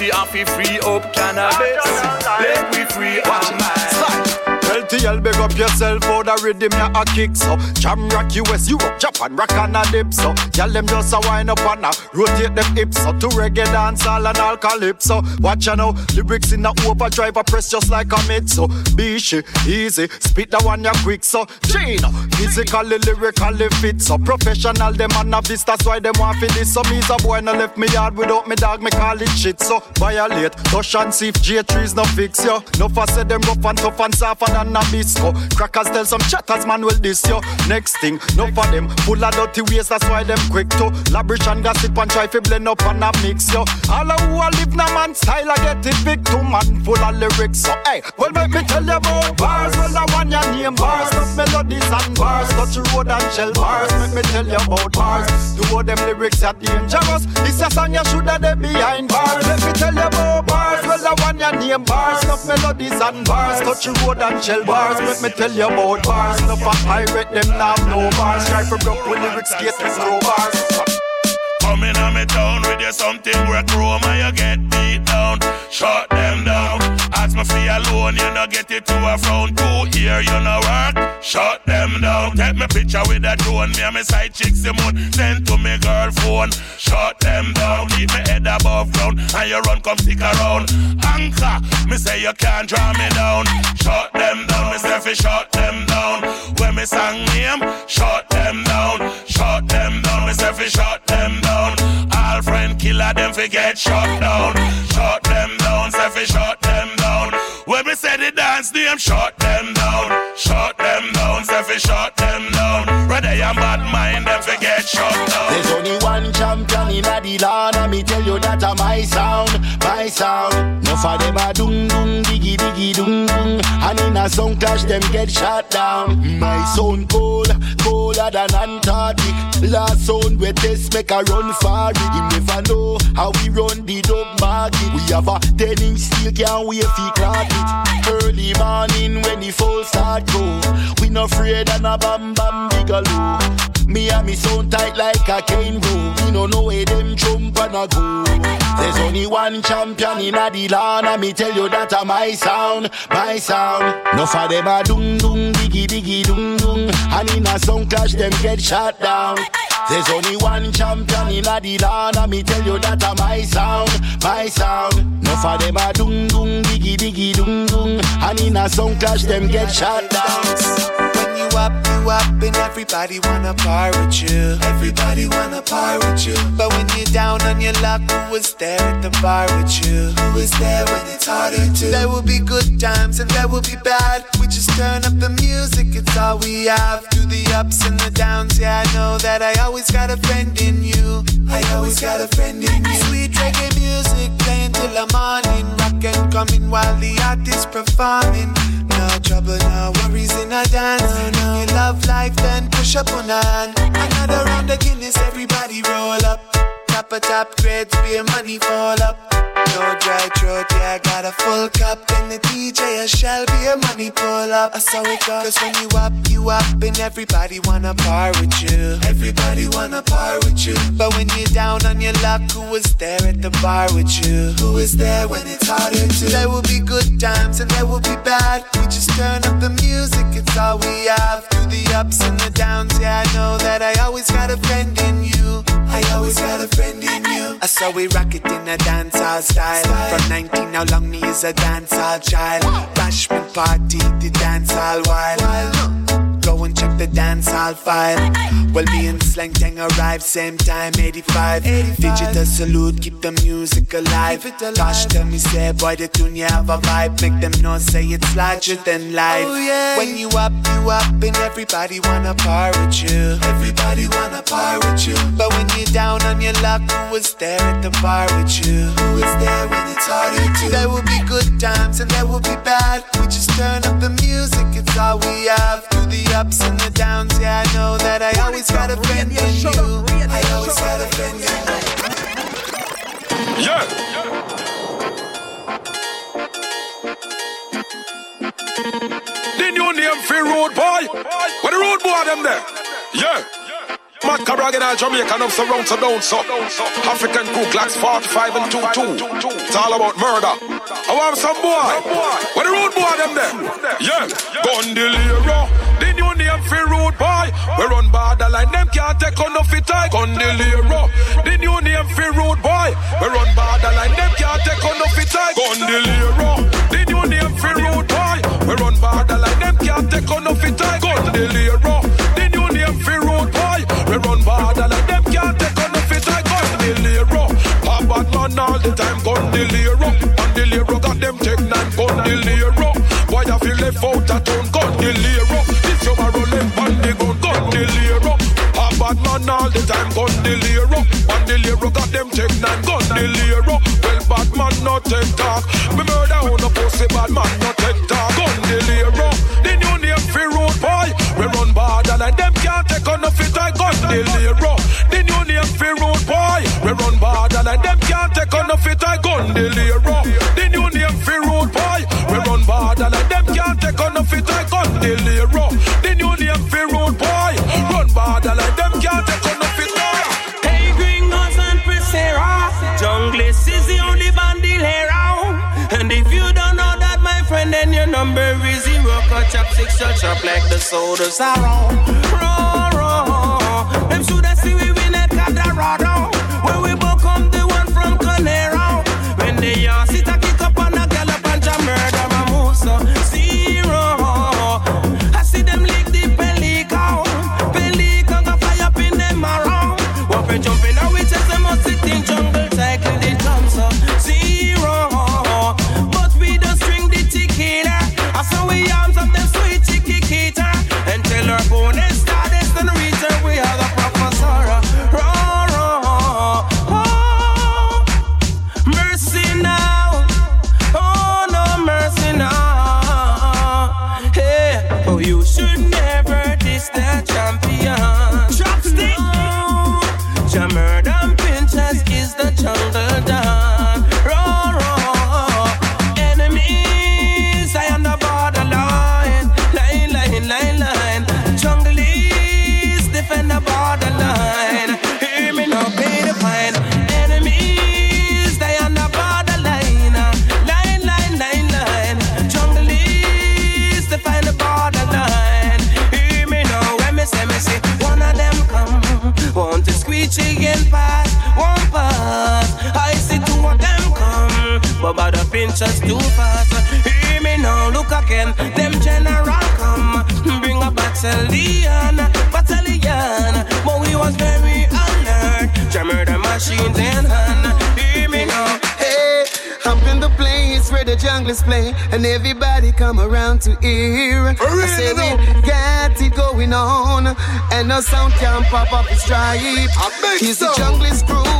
We have to free up cannabis. Let we free our mind. LTL, big up yourself for the rhythm ya a kick so. Jam rock US, Europe, Japan, rock and a dip so. Y'all them just a wind up and a rotate them hips so. To reggae dance all and all calypso. Watch ya now, lyrics in a overdrive a press just like a mid so. Bishi, easy, spit the one ya quick so. Gina, physically, lyrically fit so. Professional them and a this, that's why them want this So. Me's a boy no left me yard without me dog, me call it shit so. Violate, touch and see if J3's no fix yo. No for say them rough and tough and softer than a bisco. Crackers tell some chatters man will this yo. Next thing, no for them full of dirty ways, that's why them quick to labrish and gossip and try to blend up and a mix yo. All of who a live na man style I get it big to man full of lyrics. So hey, well make me tell you about bars. Well I want your name bars, not melodies and bars, touch road and shell bars. Make me tell you about bars. Do all them lyrics are dangerous. This a song you shoulda dey behind bars. Let me tell you about bars. Well I want your name bars, not melodies and bars, touch road and shell bars. Let me tell you about bars. No for pirate them now no bars. Try for broke with lyrics, get with bars. Coming on me town with you something chrome and you get beat down. Shut them down. Ask me for alone, you no get it to a frown. Two ear, you no work. Shut them down. Take me picture with a drone. Me and me side chicks the moon. Send to me girl phone. Shut them down. Keep me head above ground. And you run, come stick around. Anchor. Me say you can't draw me down. Shut them down. Me say fi shut them down. When me sang name, shut them down. Shut them down. Me say fi shut them down. All friend killer them fi get shut down. Shut them down. Say fi shut down. When me say the dance name, shut them down. Shut them down. Say fi shut them down. Ready and bad mind them fi get shut down. There's only one champion in the land, and me tell you that a my sound, my sound. No for them a dung dung diggy diggy dung dung, and in a sound clash them get shot down. My sound cold, colder than Antarctic. Last sound we test make a run it. You never know how we run the dog market. We have a ten inch steel can't wait clock it. Early morning when the full start go, we no afraid and a bam bam bigelow. Me and me sound tight like a cane room. We know no know where them jump and a go. There's only one champion in a the land, and me tell you that a my sound, my sound. No for them a dung dung diggy diggy dung dung, and in a sound clash them get shot down. There's only one champion in the land, and me tell you that a my sound, my sound. No for them a dung dung diggy diggy dung dung, and in a sound clash them get shot down. You up, you up, and everybody wanna par with you. Everybody wanna par with you. But when you're down on your luck, who was there at the bar with you? Who was there when it's harder to? There will be good times and there will be bad. We just turn up the music, it's all we have. Through the ups and the downs, yeah, I know that I always got a friend in you. I always got a friend in you. Sweet reggae music playing till the morning. Rock and coming while the artist performing. No trouble, no worries in a dance. You love life, then push up on hand. Another round of Guinness, everybody roll up. Top a top grades, beer money fall up. No dry throat, yeah, I got a full cup. Then the DJ a shell beer money pull up. I saw it go. Cause when you up, you up, and everybody wanna par with you. Everybody wanna par with you. But when you're down on your luck, who was there at the bar with you? Who is there when it's harder to? There will be good times and there will be bad. We just turn up the music, it's all we have. Through the ups and the downs, yeah, I know that I always got a friend in you. I always got a friend you. I saw we rock it in a dancehall style. From 19, how long me is a dancehall child. Bashment party, the dancehall wild. Go and check the dancehall file. Well, me and Sleng Teng arrived same time, 85. Digital salute, keep the music alive. Tosh tell me, say, boy, the tune you have a vibe. Make them know, say it's larger than life. Oh, when you up, you up, and everybody wanna par with you. Everybody wanna par with you. But when you're down on your luck, who was there at the bar with you? Who was there when it's harder to? There will be good times and there will be bad. We just turn up the music, it's all we have. Through the ups and the downs, yeah, I know that I always got a friend in you. I always got a friend in you. Yeah. The new name for road boy. Where the road boy them there? Yeah. Mad Carragin and Jamaican up so round so down so African Ku Klux 45 and 22 It's all about murder I want some boy Where the road boy them there? Yeah Gondoliero The new name for road boy. We run borderline Them can't take on no fit I Gondoliero The new name for road boy. We run borderline Them can't take on no fit I Gondoliero The new name for road boy. We run borderline Them can't take on no fit I Gondoliero The new name for road boy. We run border like them can't take on the fit I gun the Lero. A bad man all the time gun the Lero. And the Lero got them take nine gun the Lero. Boy I feel left out a town gun the Lero time gun the Lero. And the got them take nine. Gun the Well bad man not take talk. Me murder on a pussy bad man not take talk. Gun the The new name for road boy. We run border like them can't take on the fit I gun the shut up like the sodas are on. Raw, raw. Them shoulda see pinchers too fast. Hear me now, look again, them general come. Bring a battalion, battalion. But we was very alert, jammer the machines in hand. Hear me now, Hey, up in the place where the junglers play, and everybody come around to hear. Oh, I say we got it going on, and no sound can pop up the stripe. He's the junglers crew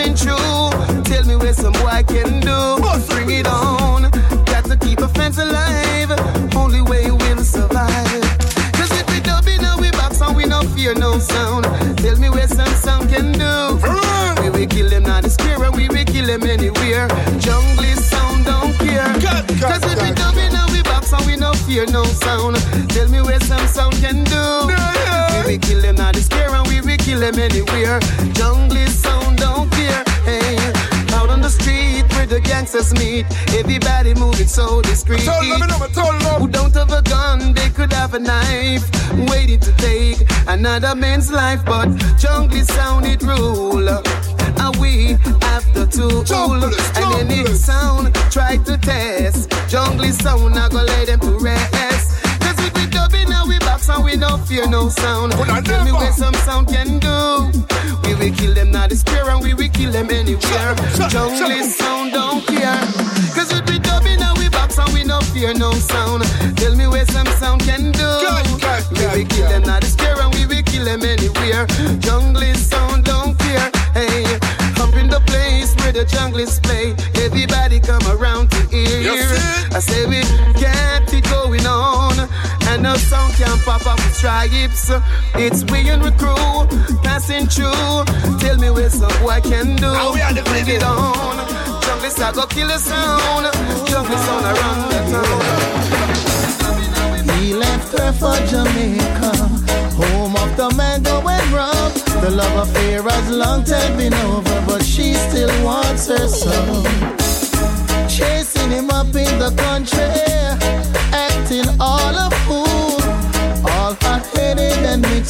passing through. Tell me where some boy can do. Bring it on. Got to keep a fence alive. Only way we'll survive. Cause if we dub in we box and we no fear no sound. Tell me where some sound can do. We will kill them now the square and we will kill them anywhere. Jungle sound don't care. Cause if we dub in we box and we no fear no sound. Tell me where some sound can do. We will kill them now the square and we will kill them anywhere. Jungle sound the gangsters meet, everybody moving so discreet. Who don't have a gun, they could have a knife, waiting to take another man's life. But jungle sound it rule, and we have the tool. And any sound try to test, jungle sound I go lay them to rest. We and we box and we no fear no sound. Tell me where some sound can do. We will kill them now the square and we will kill them anywhere. Jungle sound don't care. Cause we be dubbing and we box and we no fear no sound. Tell me where some sound can do. We will kill them now the square and we will kill them anywhere. Jungle sound don't care. Hey, up in the place where the junglers play. Everybody come around to hear. I say we got it going on. And no sound can pop up with stripes. It's we and the crew passing through. Tell me where some boy can do. Bring it on. Junglers I go kill the sound. Junglers sound around the town. He left her for Jamaica, home of the mango and rum. The love affair has long time been over, but she still wants her son. Chasing him up in the country, acting all a fool. All hot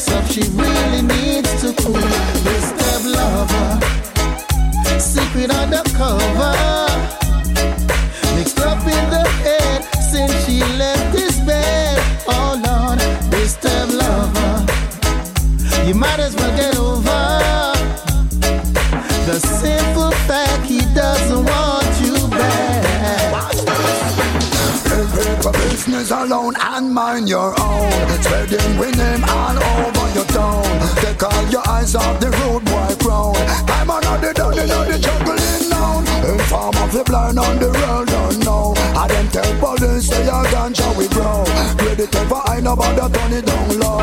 mixed up, she really needs to cool. This step lover, secret undercover, mixed up in the head since she left his bed. Oh Lord, this lover, you might alone and mind your own. Spreading with name all over your town. Take all your eyes off the road boy crown. I'm on the down, know the juggling now. Inform of the blind on the don't know. I them tell police say your ganja we grow. Ready to find about the turn it down low.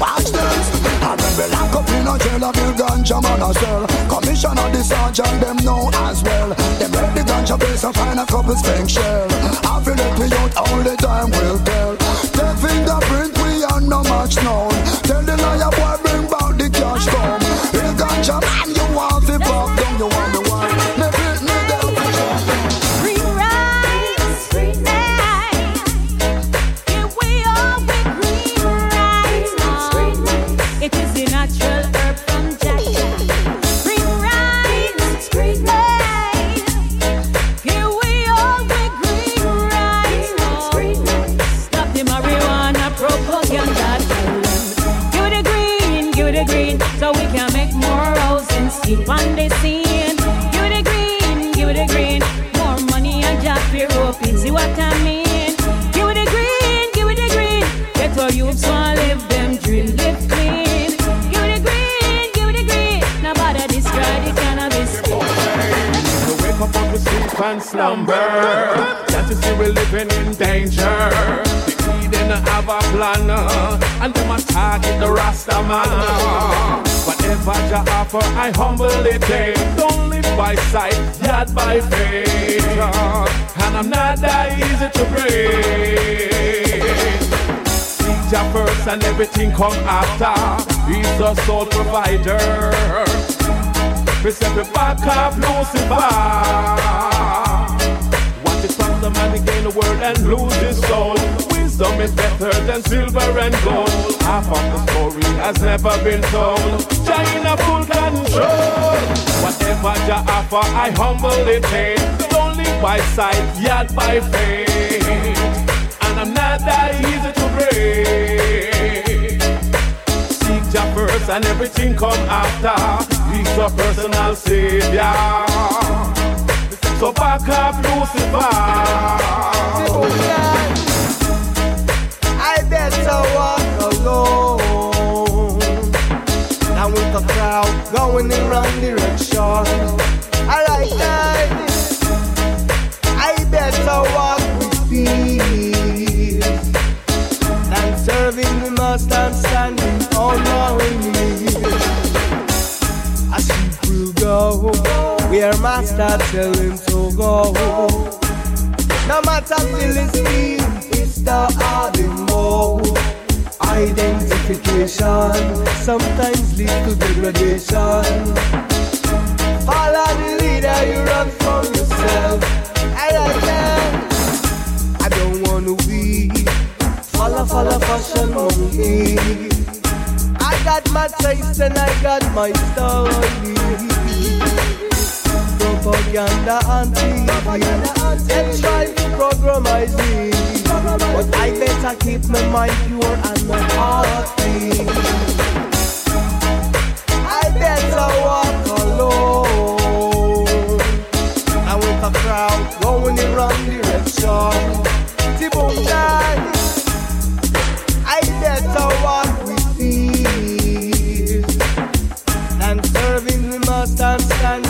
Watch this. I when we lock up in a jail of your ganja man as well. Commissioner the sergeant them know as well. Them read the ganja place and find a couple spank shell. I feel let me out all the time will tell. Their fingerprint we are no match known. Tell the liar boy bring back the cash come. Real ganja man you want to pop down you want the keep on the scene. Give it a green, give it a green, more money and job for rope. See what I mean? Give it a green, give it a green, get our youths want live them dream, live clean. Give it a green, give it a green, nobody describe the cannabis. To wake up out of sleep and slumber. Can't you see we're living in danger? The Eden have a plan, uh, and them a target the Rasta man. uh. Whatever Jah offer, I humbly take. Don't live by sight, yet by faith. And I'm not that easy to break. Seek Jah first, and everything come after. He's the sole provider. Step it back up, Lucifer. Watch it from the man gain the world and lose his soul. Wisdom is better than silver and gold. Half of the story has never been told. China full control. Whatever Jah offer, I humbly take. Don't live by sight, yet by faith. And I'm not that easy to break. Seek Jah first and everything come after. He's your personal savior. So back up, Lucifer. Better walk alone. With the crowd going in wrong direction. I better walk with. Than serving the master standing on my knees. A sheep will go where master tell him to go. No matter Philistine, it's the animal. Identification sometimes leads to degradation. Follow the leader, you run from yourself. I like that. I don't wanna be follow, follow fashion monkey. I got my taste and I got my story propaganda auntie They try to programize me. But I better keep my mind pure and my heart clean. I better walk alone. I with a crowd going in wrong direction. I better walk with fear. And serving the master stand.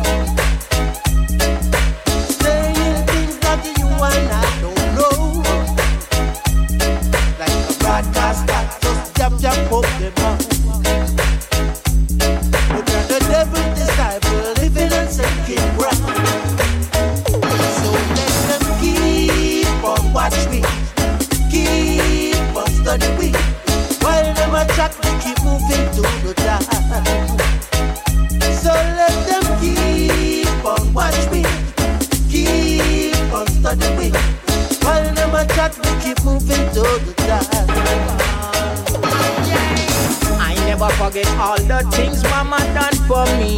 forget all the things mama done for me.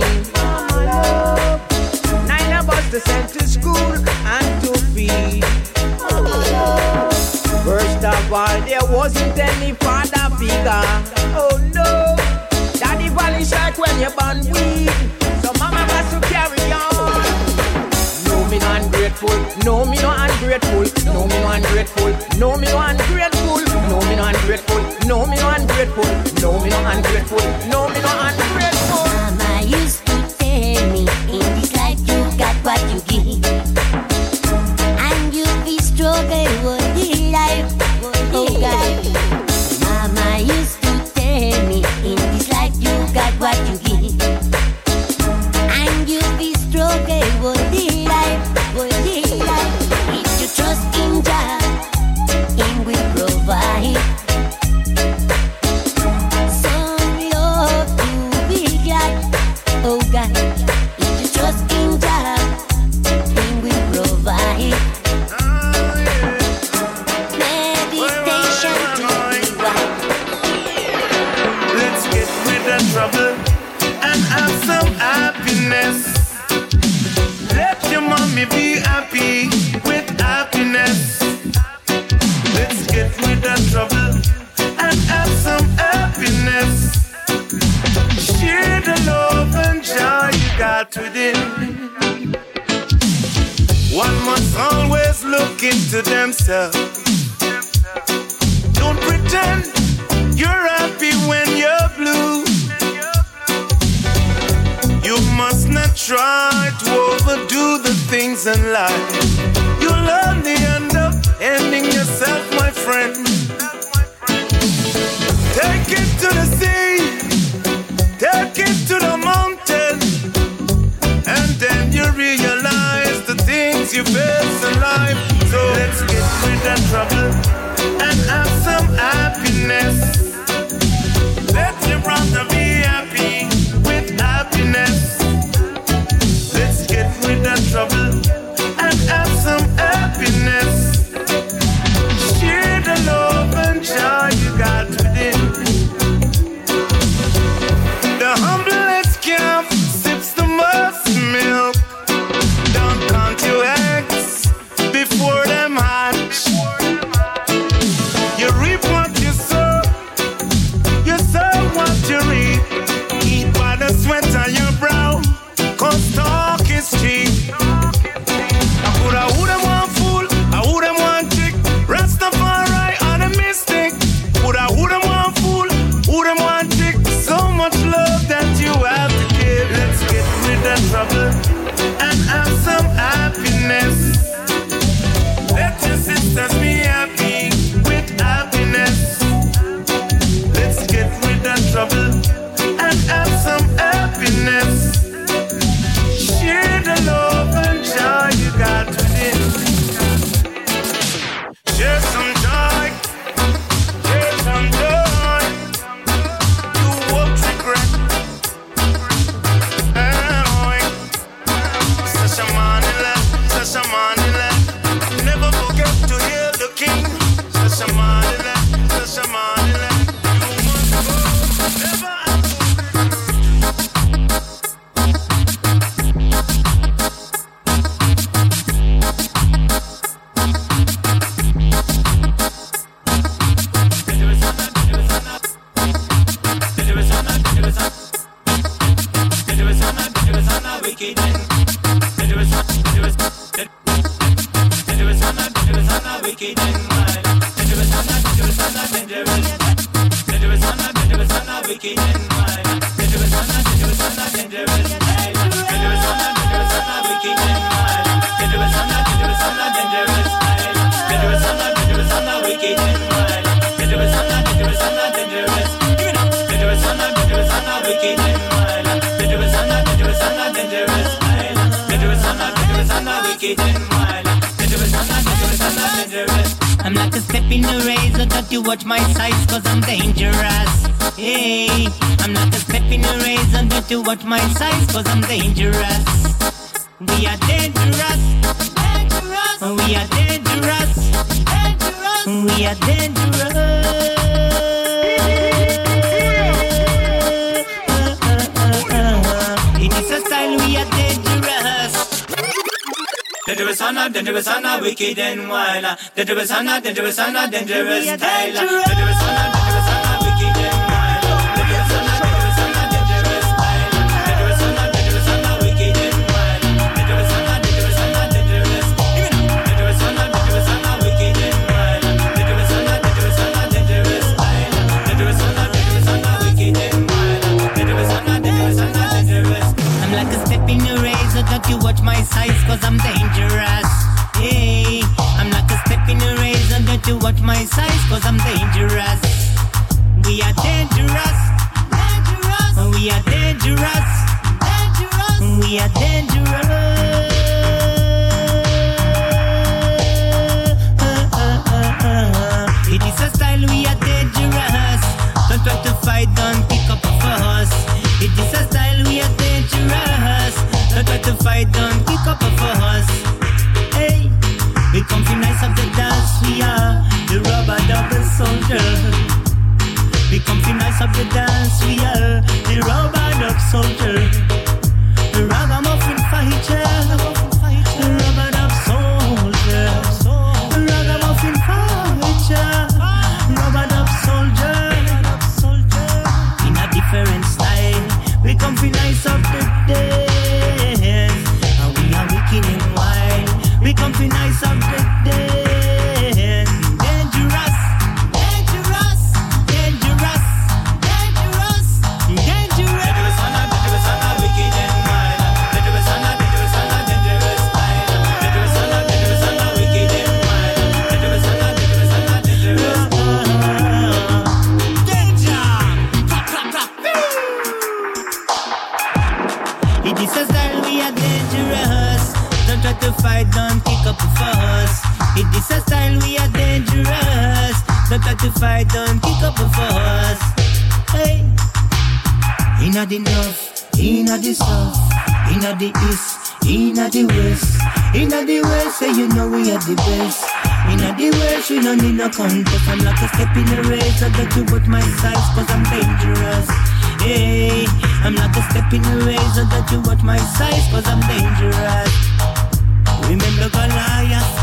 Nine of us to send to school and to feed. First of all, there wasn't any father figure. Oh no, daddy valley like when you burn weed. So mama got to carry on. No, me no ungrateful. No, me no ungrateful. No, me no ungrateful. No, me no ungrateful. No, me no ungrateful. No, me no ungrateful. No, me no ungrateful. No, me no ungrateful. I'm not a step in the razor, don't you watch my size, cause I'm dangerous. Hey, I'm not a step in the razor, don't you watch my size, cause I'm dangerous. We are dangerous. Dangerous. We are dangerous. Dangerous. We are dangerous. dangerous Anna, dangerous Anna, wicked and wild. Dangerous Anna, dangerous Anna, dangerous Taylor. Dangerous Anna. my size cause I'm dangerous. Hey, I'm not a step in a race don't you watch my size cause I'm dangerous. We are dangerous. Dangerous. We are dangerous. Dangerous. We are dangerous. It is a style we are dangerous. Don't try to fight, don't pick up a fuss. It is a style we are dangerous. Don't try to fight, don't kick up a us. Hey, we come from nice of the dance, we are the rubber double soldier. We come from nice of the dance, we are the rubber duck soldier. The ragamuffin fighter. It is a style we are dangerous. Don't try to fight, don't kick up a fuss. Hey, inna the north, inna the south, inna the east, inna the west, inna the west. Say you know we are the best. Inna the west, we don't need no contest. I'm like a step in the race. I got to put my size, cause I'm dangerous. Hey, I'm not a step in the race. I got to watch my size, cause I'm dangerous. Remember Goliath,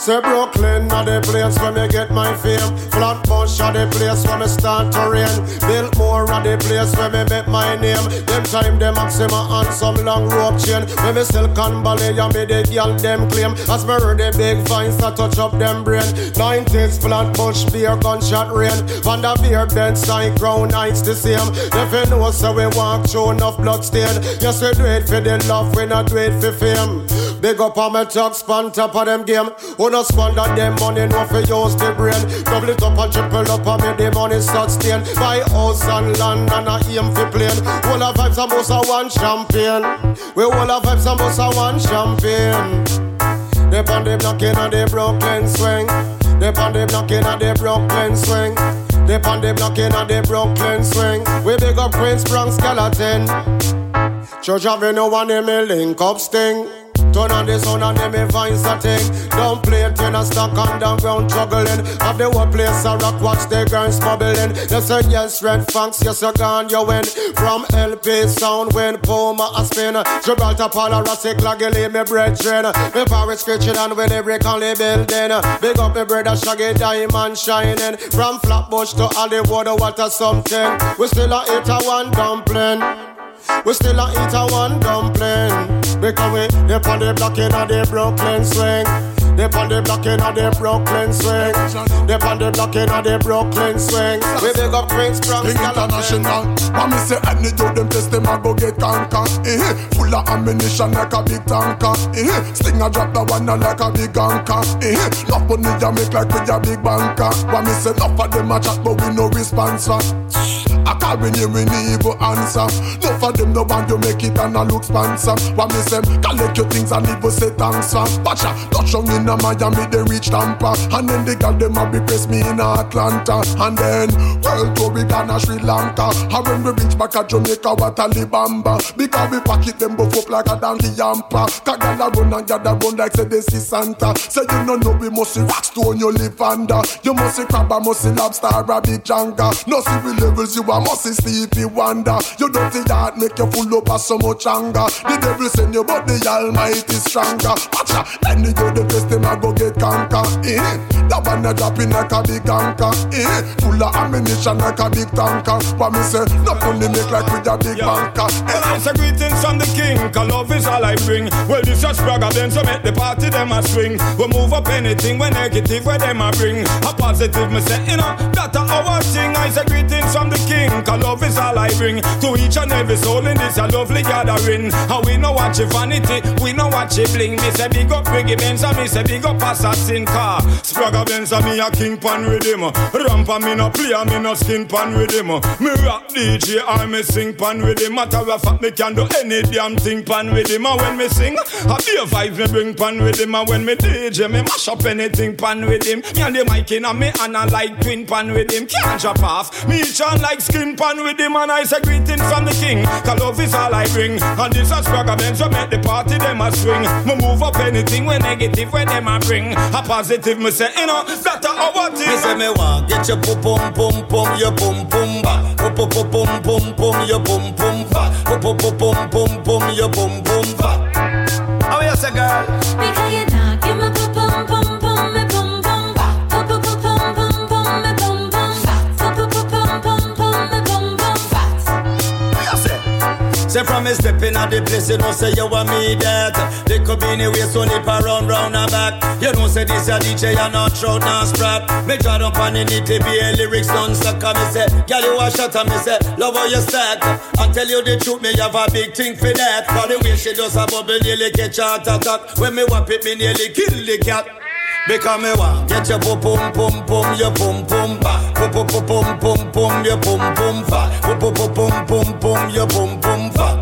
Say Brooklyn are the place where me get my fame. Flatbush are the place where me start to reign. Biltmore are the place where me make my name. Them time them Maxima and some long rope chain. When me Silicon Valley and me the girl them claim. As me heard the big vines that touch up them brain. 90s Flatbush beer gunshot rain. Vanda beer bed side crown nights the same. If you know so we walk through enough blood stain. Yes we do it for the love, we not do it for fame. Big up on my thugs, span top of them game. Who no squander them money, no for use the brain. Double it up and triple up and make the money start stain. Buy house and land and a aim for plane. All our vibes and boss are one champagne. We all our vibes and boss are one champagne. They on the blocking and the Brooklyn swing. They on the blocking and the Brooklyn swing. They on the blocking and the Brooklyn swing. We big up Prince Bronx, Skeleton. Church Avenue and them me link up sting. Turn on the sound and them me vines a thing. Don't play it in a stock underground juggling. Have the whole place a rock, watch the girls bubbling. They say yes, red funks, yes you gone, you win. From LP sound when Puma a spin. Gibraltar, Paula, Sick, Gilly, me brethren. Me Paris, Kitchen and with every only building. Big up me brother, Shaggy, Diamond shining. From Flatbush to Hollywood, a something. We still a eat a one dumpling. We still a eat a one dumpling Because we they on the block in a the Brooklyn swing They on the block in a the Brooklyn swing They on the block in a the Brooklyn swing We big up Queens, Bronx, King international. When me say any do them test them I go get conquer. Eh, full of ammunition like a big tanker. Eh, sting a drop the one like a big anchor. Eh, enough money ya make like we a big banker. When me say enough of them a chat but we no response for. I call you we need evil answer. Enough of them no want you make it and a look sponsor. When me say collect your things and leave us say thanks for. Pacha touch on me in Miami they reach Tampa, and then the girl them a be press me in Atlanta, and then world tour we gonna Sri Lanka. And when we reach back at Jamaica, what a libamba. Because we pack it them buff up like a donkey yampa. Kagala run and gather run like say this is Santa. Say you no know we must see rock stone you live under. You must see crab, must see lobster, big janga. No see we levels you a I must see sleepy wonder. You dirty heart make you full up of so much anger. The devil send you, but the Almighty stronger. Watch ya, any you the best them a go get conquer. Eh? That a dropping like a big anchor. Eh? Full of ammunition like a big tanker. But me say, no only make like with a big banker. Eh? Well, it's a greetings from the king, cause love is all I bring. Well, this just bragger then, so make the party them a swing. We move up anything when negative where them a bring. A positive, me say, you know, that a our thing. I say greetings from the king, cause love is all I bring. To each and every soul in this a lovely gathering. And we know what your vanity, we know what you bling. Me say big up Biggie Benz, and me say big up Assassin Car. Spragga Benz, and me a king pan rhythm. Rampa me no play, me no skin pan rhythm. Me rock DJ, I me sing pan rhythm. Matter of fact, me can do any damn thing pan rhythm. And when me sing, I be a vibe me bring pan rhythm. And when me DJ, me mash up anything pan rhythm. Me and the mic in a me and I like twin pan rhythm. Can't drop off. Me chant like skin pan rhythm. And I say greetings from the king. Cause love is all I bring. And this is Spragga Benz, so make the party them a swing. Me move up anything when negative when them a bring. A positive, me say, you know, that a our thing. Me say me want get your pum pum pum pum your pum pum ba. Pum pum pum pum pum pum your pum pum ba. Pum pum pum pum pum pum your pum pum ba. How you say, girl? Because you Say from me stepping at the place, you know say you want me that. They could be anywhere, so nip around round and back. You know say this a DJ, you not trout nor strap. Me draw up on the nitty be a lyrics non-stop. Cause me say, girl you a shot and me say, love how you stack. And tell you the truth, me have a big thing for that. Cause the way she does a bubble nearly catch a heart attack. When me whap it, me nearly kill the cat. Because me want get your pum pum pum pum your pum pum ba. Pum pum pum pum pum your pum pum fa. Pum pum pum pum pum your pum pum fa.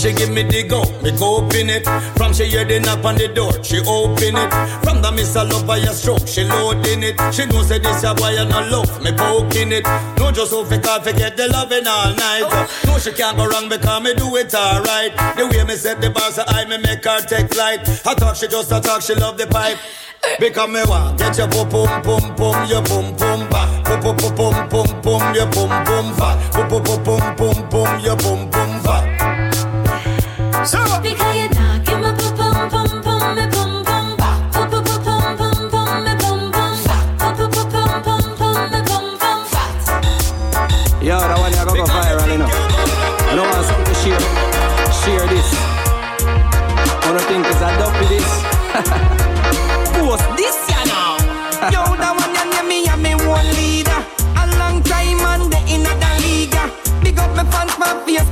She give me the go, me go open it. From she hear the knock on the door, she open it. From the miss a love by a stroke, she loading it. She know say this a boy and no love, me poking it. No just so fit off, forget the loving all night. No she can't go wrong because me do it alright. The way me set the bar so I me make her take flight. I talk she just a talk, she love the pipe. Because me want get your pum pum pum pum your pum pum ba pum pum pum pum pum your pum pum fa pum pum pum pum pum pum your pum pum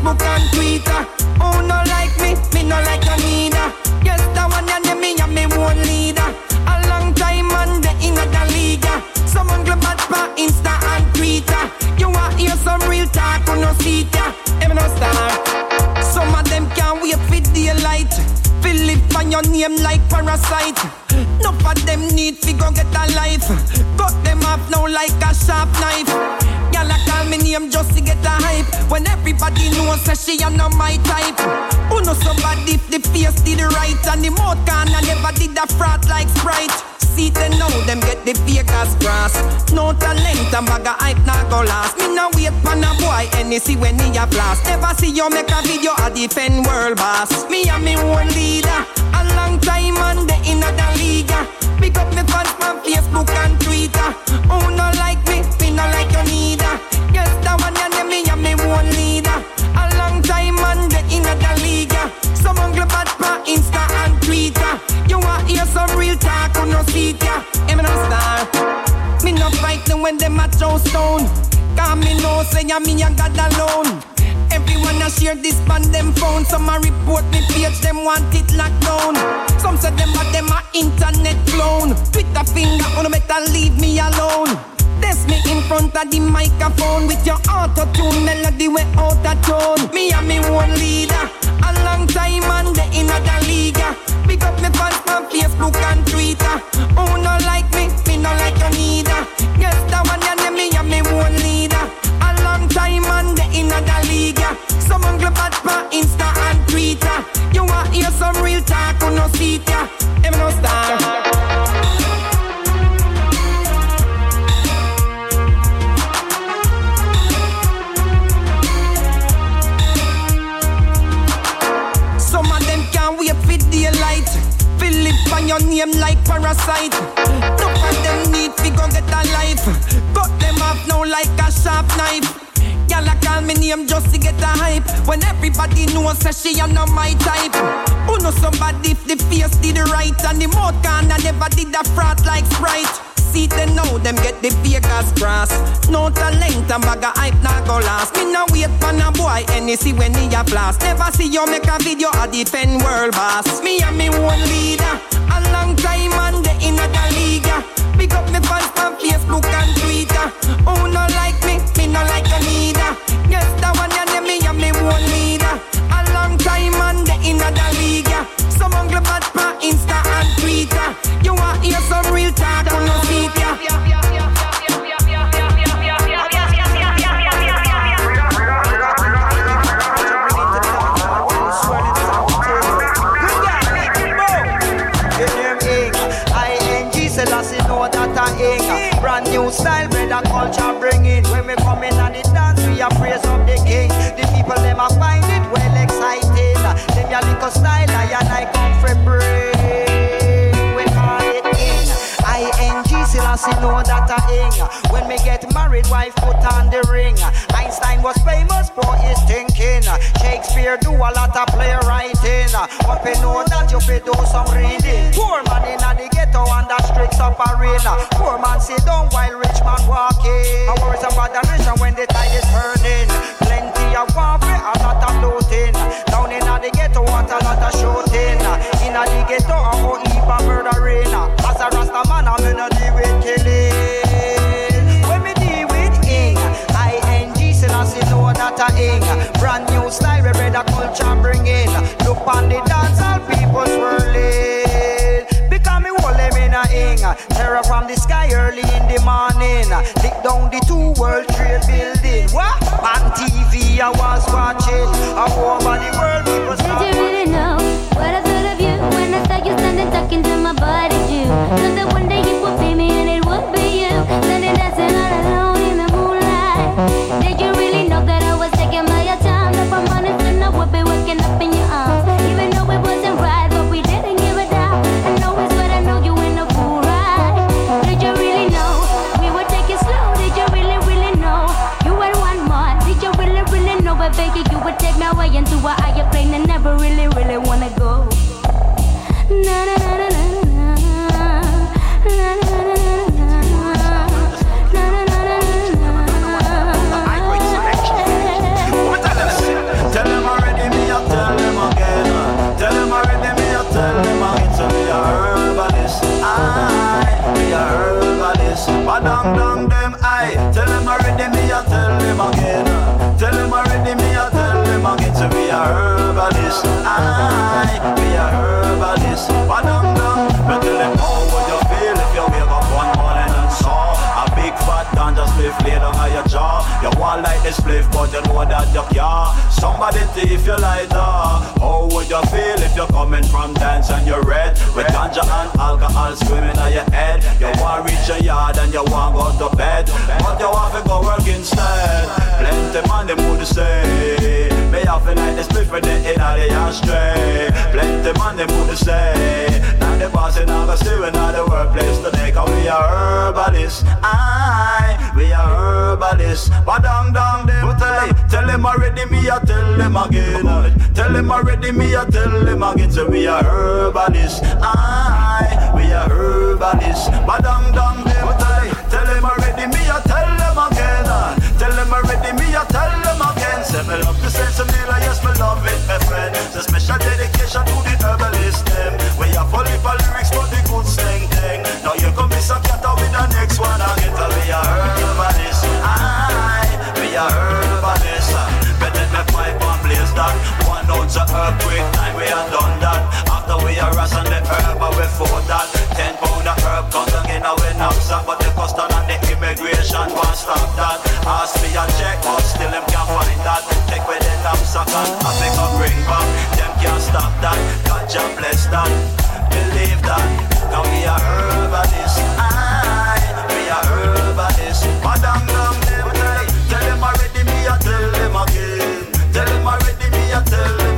Facebook and Twitter. Oh, no no like you neither. Yes, that one ya name me and me one leader. A long time and they in the league. Someone go bad pa Insta and Twitter. You want hear some real talk on no seat ya? Em no star. Some of them can't wait for daylight. Live on your name like parasite. No of them need to go get a life. Cut them off now like a sharp knife. Y'all call me name just to get a hype. When everybody knows that she a not my type. Who know somebody if the face did right and the mouth can I never did a fraud like Sprite. See them now, them get the Vegas grass. No talent, a bag of hype not go last. Me no wait for a boy, any see when he a blast. Never see you make a video a defend world boss. Me and me one leader, and they in a league. Pick up me fans on Facebook and Twitter. Who no like me, me no like you neither. Yes, that one ya name me and me one leader. A long time and they in a league. Someone go bad pa Insta and Twitter. You want hear some real talk on no seat ya? Em no star. Me no fight them when them a throw stone. Cause me know say ya me a God alone. Everyone a share this on them phone. Some a report me page, them want it locked down. Some say them a them a internet clone. Twitter finger, wanna better leave me alone. Test me in front of the microphone with your auto tune melody way out of tone. Me and me one leader, a long time and they in a league. Pick up me fans on Facebook and Twitter. Who no like me, me no like you neither. Yes, that one some angle bad pa Insta and Twitter. You want hear some real talk, who no see ya? Him no star. Some of them can't wait for daylight. Fill it on your name like parasite. Look at them need to go get a life. Cut them off now like a sharp knife. Y'all call me name just to get a hype. When everybody knows that she are not my type. Who know somebody if the face did the right and the mouth can I never did a fraud like Sprite see them now, them get the Vegas grass. No talent and bag of hype not go last. Me no wait for a boy, any see when he a blast. Never see you make a video a defend world boss. Me and me one leader, a long time and the in the league. Pick up me fans on Facebook and Twitter. Who no like me, me no like a Insta and Twitter. You want hear some real talk? no seat ing Brand new style, brother culture bringing When we come in and the dance, we are praise of the king The people, them a find it well exciting Them ya little style, I and Selassie know that I ing. When me get married, wife put on the ring. Einstein was famous for his thinking. Shakespeare do a lot of playwriting. But we know that you fit do some reading. Poor man in the ghetto and the streets of arena. Poor man sit down while rich man walking. I worry about the nation when the tide is turning. Plenty of warfare, a lot of looting. Down in the ghetto, what a lot of shooting. In the ghetto, I'm to murdering. As a Rasta man, I'm in a I. Brand new style, we read a culture bring in. Look on the dance, all people swirling. Become me them in a ing. Terror from the sky early in the morning. Lick down the two world trade building. What? On TV I was watching. I over the world people Did you really know what I thought of you when I saw you standing talking to my body Jew? Know that one day again. Uh. Tell them already me I tell them again. So we are herbalists. Aye, we are herbalists. Dang dang them tell tell them already me I tell them again. Uh. Tell them already me I tell them again. Say me love the sense of meal, yes me love it, my friend. It's a special dedication herb quick time we have done that. After we are ration the herb and we for that. Ten pound of herb comes again and we knapsack. But the custom and the immigration won't stop that. Ask me a check, but still them can't find that. Check with the knapsack and I pick up bring back. Them can't stop that. God just bless that. Believe that. Now we are herbalists. Aye, we are herbalists. Madam, dam, them tell, tell them already, me I tell them again. Tell them already, me I tell them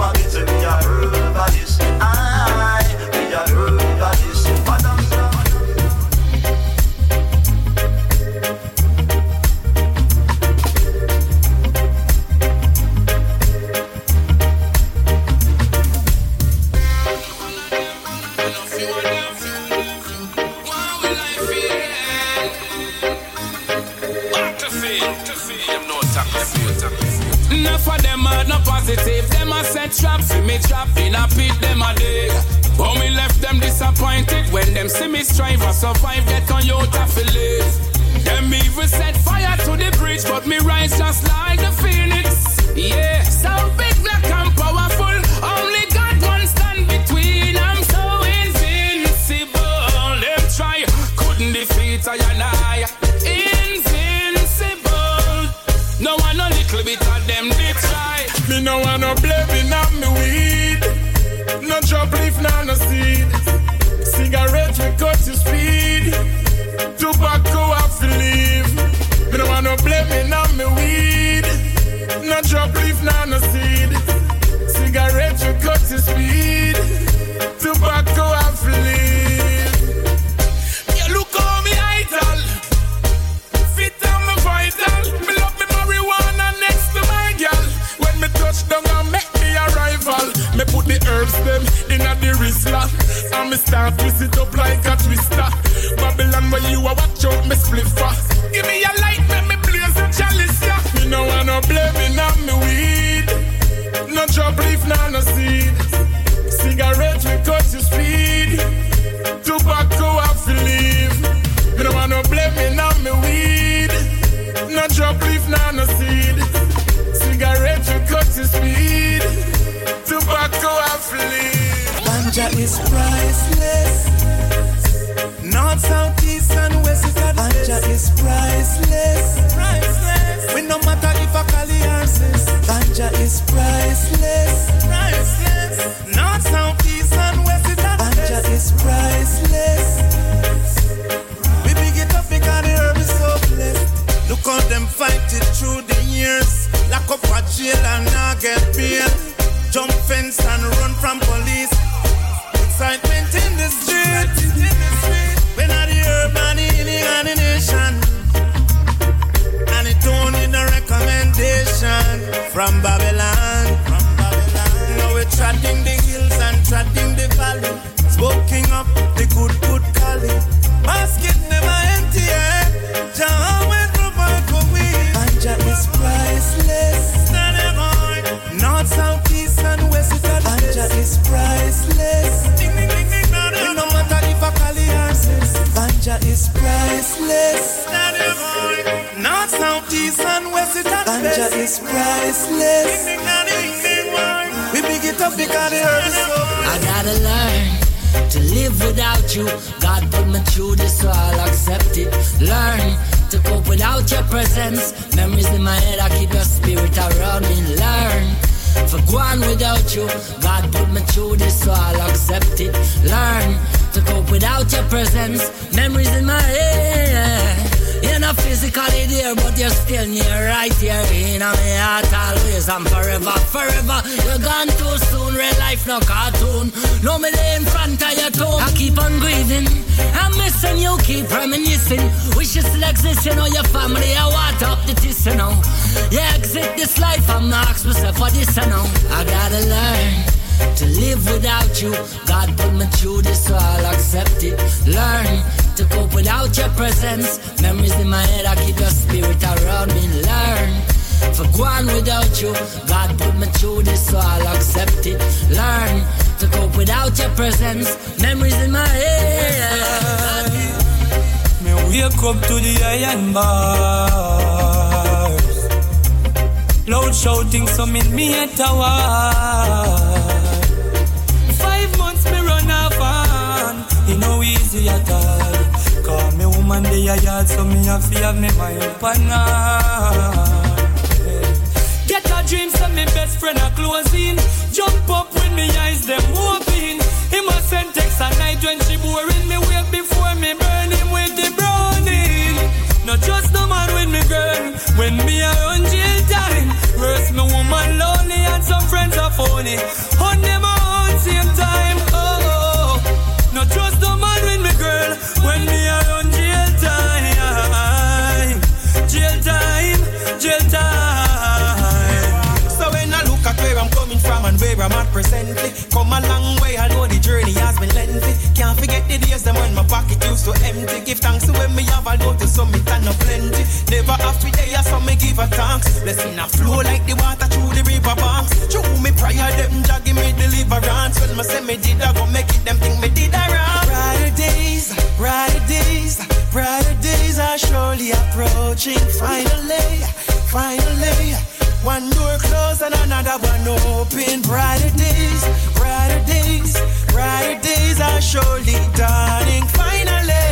I'm presently. Come a long way, I know the journey has been lengthy. Can't forget the days them when my pocket used to empty. Give thanks to when me have, although to some me and a plenty. Never happy day, I saw me give a thanks. Blessing a flow like the water through the river banks. Through me prior them jah me deliverance. When me say me did, I go make it. Them think me did I wrong. Brighter days, brighter days, brighter days are surely approaching. Finally, finally. One door closed and another one open. Brighter days, brighter days, brighter days are surely dawning. Finally,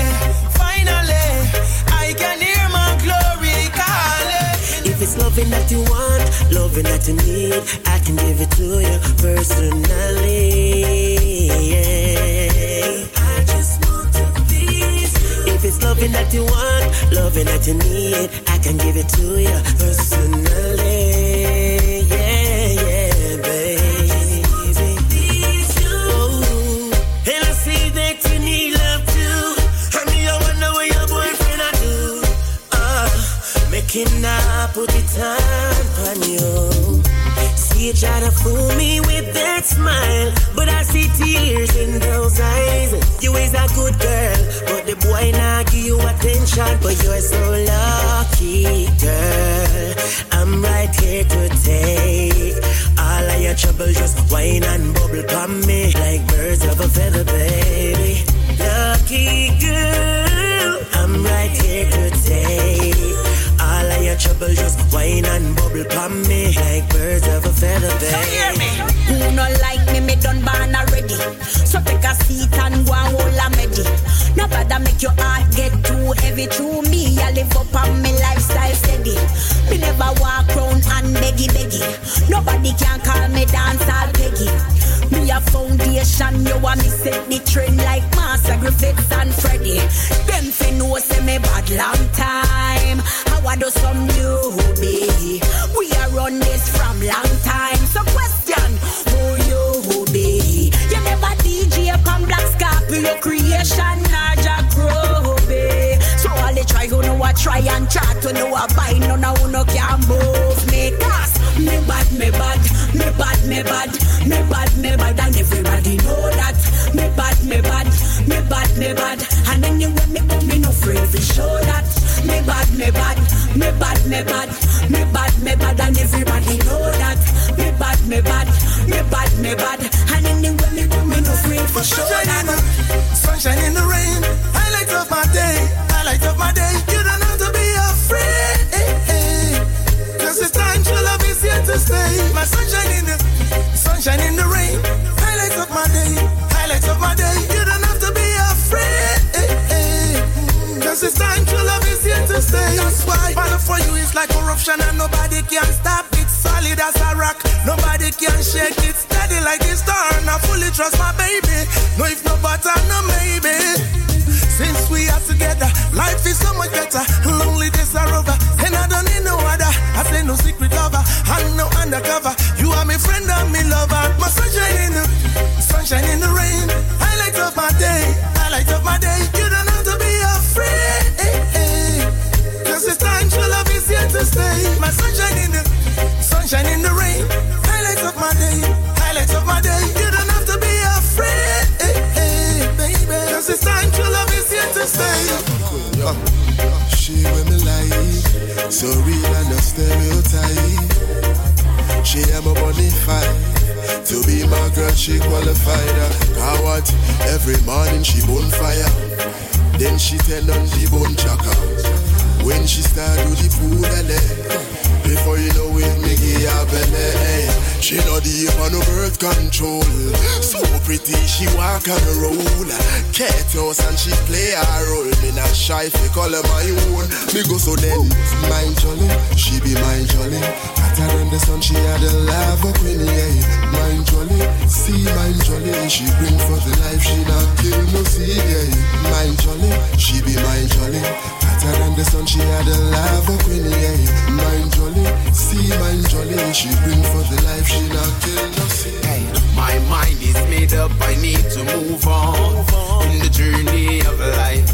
finally, I can hear my glory calling. If it's loving that you want, loving that you need, I can give it to you personally. Yeah. If it's loving that you want, loving that you need, I can give it to you personally. Yeah, yeah, baby. Oh, and I see that you need love too. Me, I wonder what your boyfriend I do. Uh, making I put the time on you. You try to fool me with that smile, but I see tears in those eyes. You is a good girl, but the boy not give you attention. But you're so lucky, girl. I'm right here to take all of your trouble. Just whine and bubble on me like birds of a feather, baby. Lucky girl, I'm right here to take all of your trouble. Just whine and bubble on me like birds of a feather, baby. Who no like me, me done born already. So take a seat and go and hold a medi. No bother make your heart get too heavy. Through me, I live up on me lifestyle steady. Me never walk round and beggy beggy. Nobody can call me dance all peggy. Me a foundation, you want me set the trend like Marcia Griffiths and Freddy. Them fi know say me bad long time. How I do some newbie. We are run this from long time. So question, who you be? You never DJ come Black Scorpio creation, Naja Grobe. So all they try, who know I try and chat, who know I buy, no no who no can move me. Cause me bad, me bad, me bad, me bad, me bad, me bad, and everybody know that. Me bad, me bad, me bad, me bad, and anyway me come, me no afraid to show that. Me bad, me bad, me bad, me bad, me bad, me bad, and everybody know that. Me bad, me bad, me bad, me bad, and anyway me come, me no afraid to show that. sunshine in the rain. Highlight of my day, highlight of my day. Stay. My sunshine in the, sunshine in the rain. Highlight of my day, highlight of my day. You don't have to be afraid. Cause it's time true love is here to stay. That's why battle for you is like corruption and nobody can stop it. Solid as a rock, nobody can shake it. Steady like a star, and I fully trust my baby. No if no but no maybe. Since we are together, life is so much better. Lonely days are over, and I don't need no other. I say no secret lover, I'm no undercover. You are my friend and me lover. My sunshine in the sunshine in the rain. Highlight of my day, highlight of my day. You so real and no stereotype. She am a bonafide. To be my girl, she qualified. Cause what? Every morning she bonfire. Then she tell on the bone chaka. When she start do the food Before you know it, me give her belly. eh. She know the on no birth control. So pretty, she walk on roll. House and she play her role. Me not shy fi call her my own. Me go so then, mind jolly, she be mind jolly. Hotter than the sun, she had a lava queen, yeah. Mind jolly, see mind jolly. She bring for the life, she not kill no seed, yeah. Mind jolly, she be mind jolly. Hotter than the sun, she had a lava queen, yeah. Mind jolly, see mind jolly. She bring for the life, she not kill no seed. My mind is made up, I need to move on in the journey of life.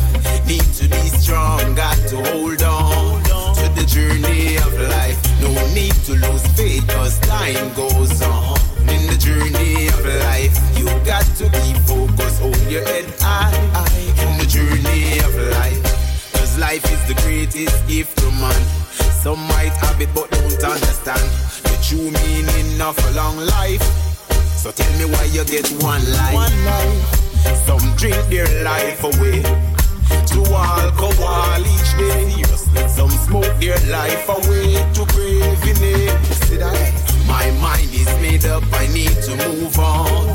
Need to be strong, got to hold on to the journey of life. No need to lose faith, cause time goes on. In the journey of life, you got to keep focus, hold your head high. In the journey of life, cause life is the greatest gift to man. Some might have it but don't understand the true meaning enough a long life. So tell me why you get one life. One life. Some drink their life away to alcohol each day. Some smoke their life away to craving it. See that? My mind is made up, I need to move on.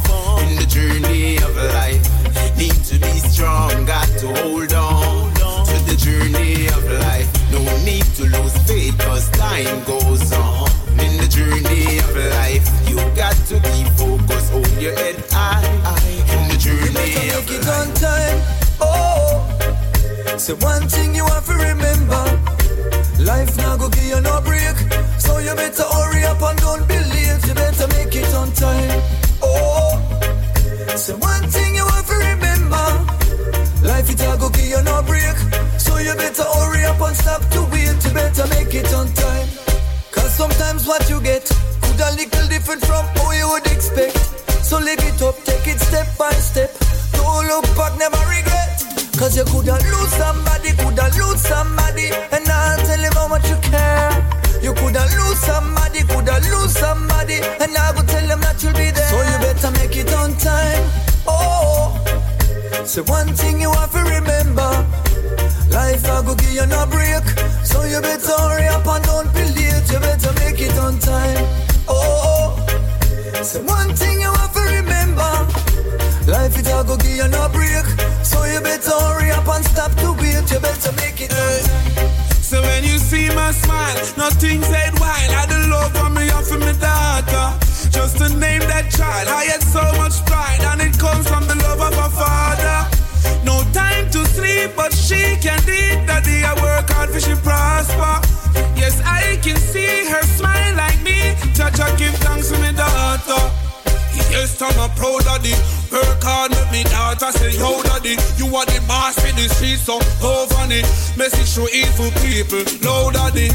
In the journey of life, need to be strong, got to hold on the journey of life. No need to lose faith, cause time goes on. In the journey of life, you got to be focused, hold your head high. In the journey you of it on time. Oh, so one thing you have to remember. Life now go give you no break. So you better hurry up and don't be late. You better make it on time. Oh, so one thing you have to remember. Life it go give you no break. You better hurry up and stop to wait. You better make it on time. Cause sometimes what you get could a little different from how you would expect. So live it up, take it step by step. Don't look back, never regret. Cause you coulda lose somebody, coulda lose somebody, and I'll tell him how much you care. You coulda lose somebody, coulda lose somebody, and I will tell him that you'll be there. So you better make it on time. Oh, oh, oh. so one thing you have to remember. Life I go give you no break, so you better hurry up and don't be late. You better make it on time. Oh, so one thing you have to remember. Life it all go give you no break. So you better hurry up and stop to wait. You better make it hey. So when you see my smile, nothing said while I the love for me off of my daughter. Just to name that child, I had so much pride, and it comes from the love of a father. No time to sleep, but she can eat. Daddy, I work hard for she prosper. Yes, I can see her smile like me. I give thanks to my daughter. Yes, I'm a proud daddy. Work hard, make me daughter say, yo daddy, you are the boss in the streets, so go funny. Message to evil people, no daddy.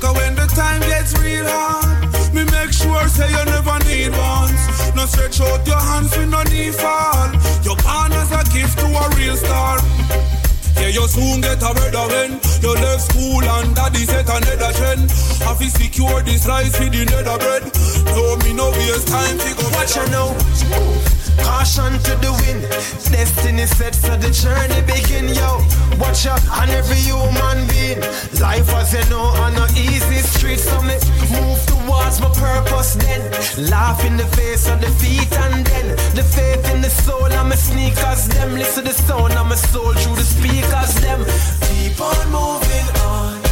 Cause when the time gets real hard, me make sure say you never need ones. No stretch out your hands, we no need fall. Your as a gift to a real star. Yeah, you soon get a better when you left school and daddy set another trend. Have you secure this life with the nether bread? No, me no waste time to go. Watch you now. Caution to the wind. Destiny set so the journey begin, yo. Watch out on every human being. Life as you know on no easy street, so me move towards my purpose then. Laugh in the face of defeat and then the faith in the soul of my sneakers. Them listen to the sound of my soul through the speakers. Them keep on moving on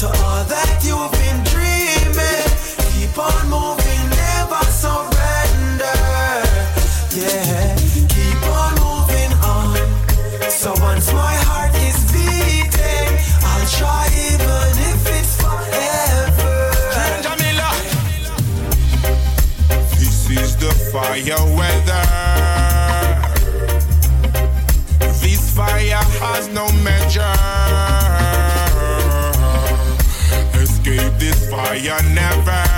to all that you've been dreaming. Keep on moving, Yeah, keep on moving on. My heart is beating, I'll try even if it's forever. Jamila. This is the fire weather. This fire has no measure. Escape this fire never.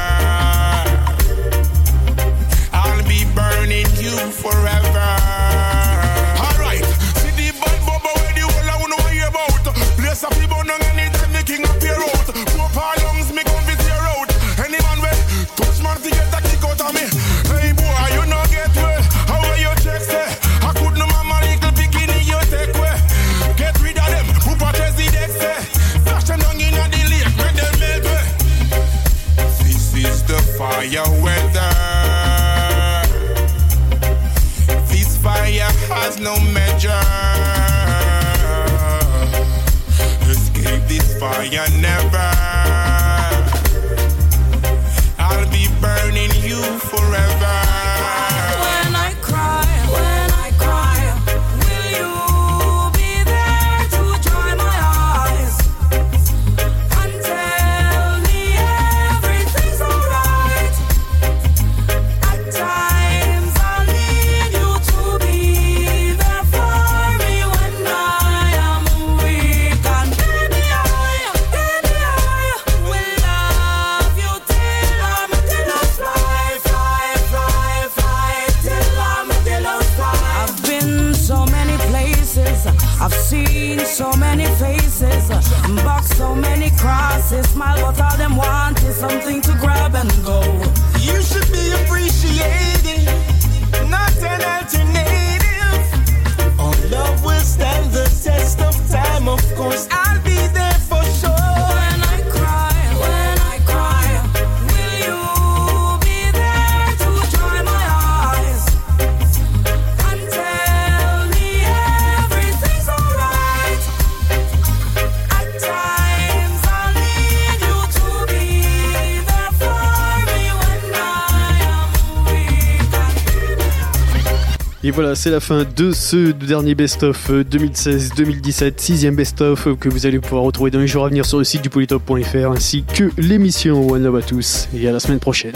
Escape this cross is smile, but all them want is something to grab and go. You should be appreciated, not an alternative. Our love will stand the test of time, of course. I voilà, c'est la fin de ce dernier best-of 2016-2017, sixième best-of que vous allez pouvoir retrouver dans les jours à venir sur le site du polytop.fr ainsi que l'émission One Love à tous. Et à la semaine prochaine.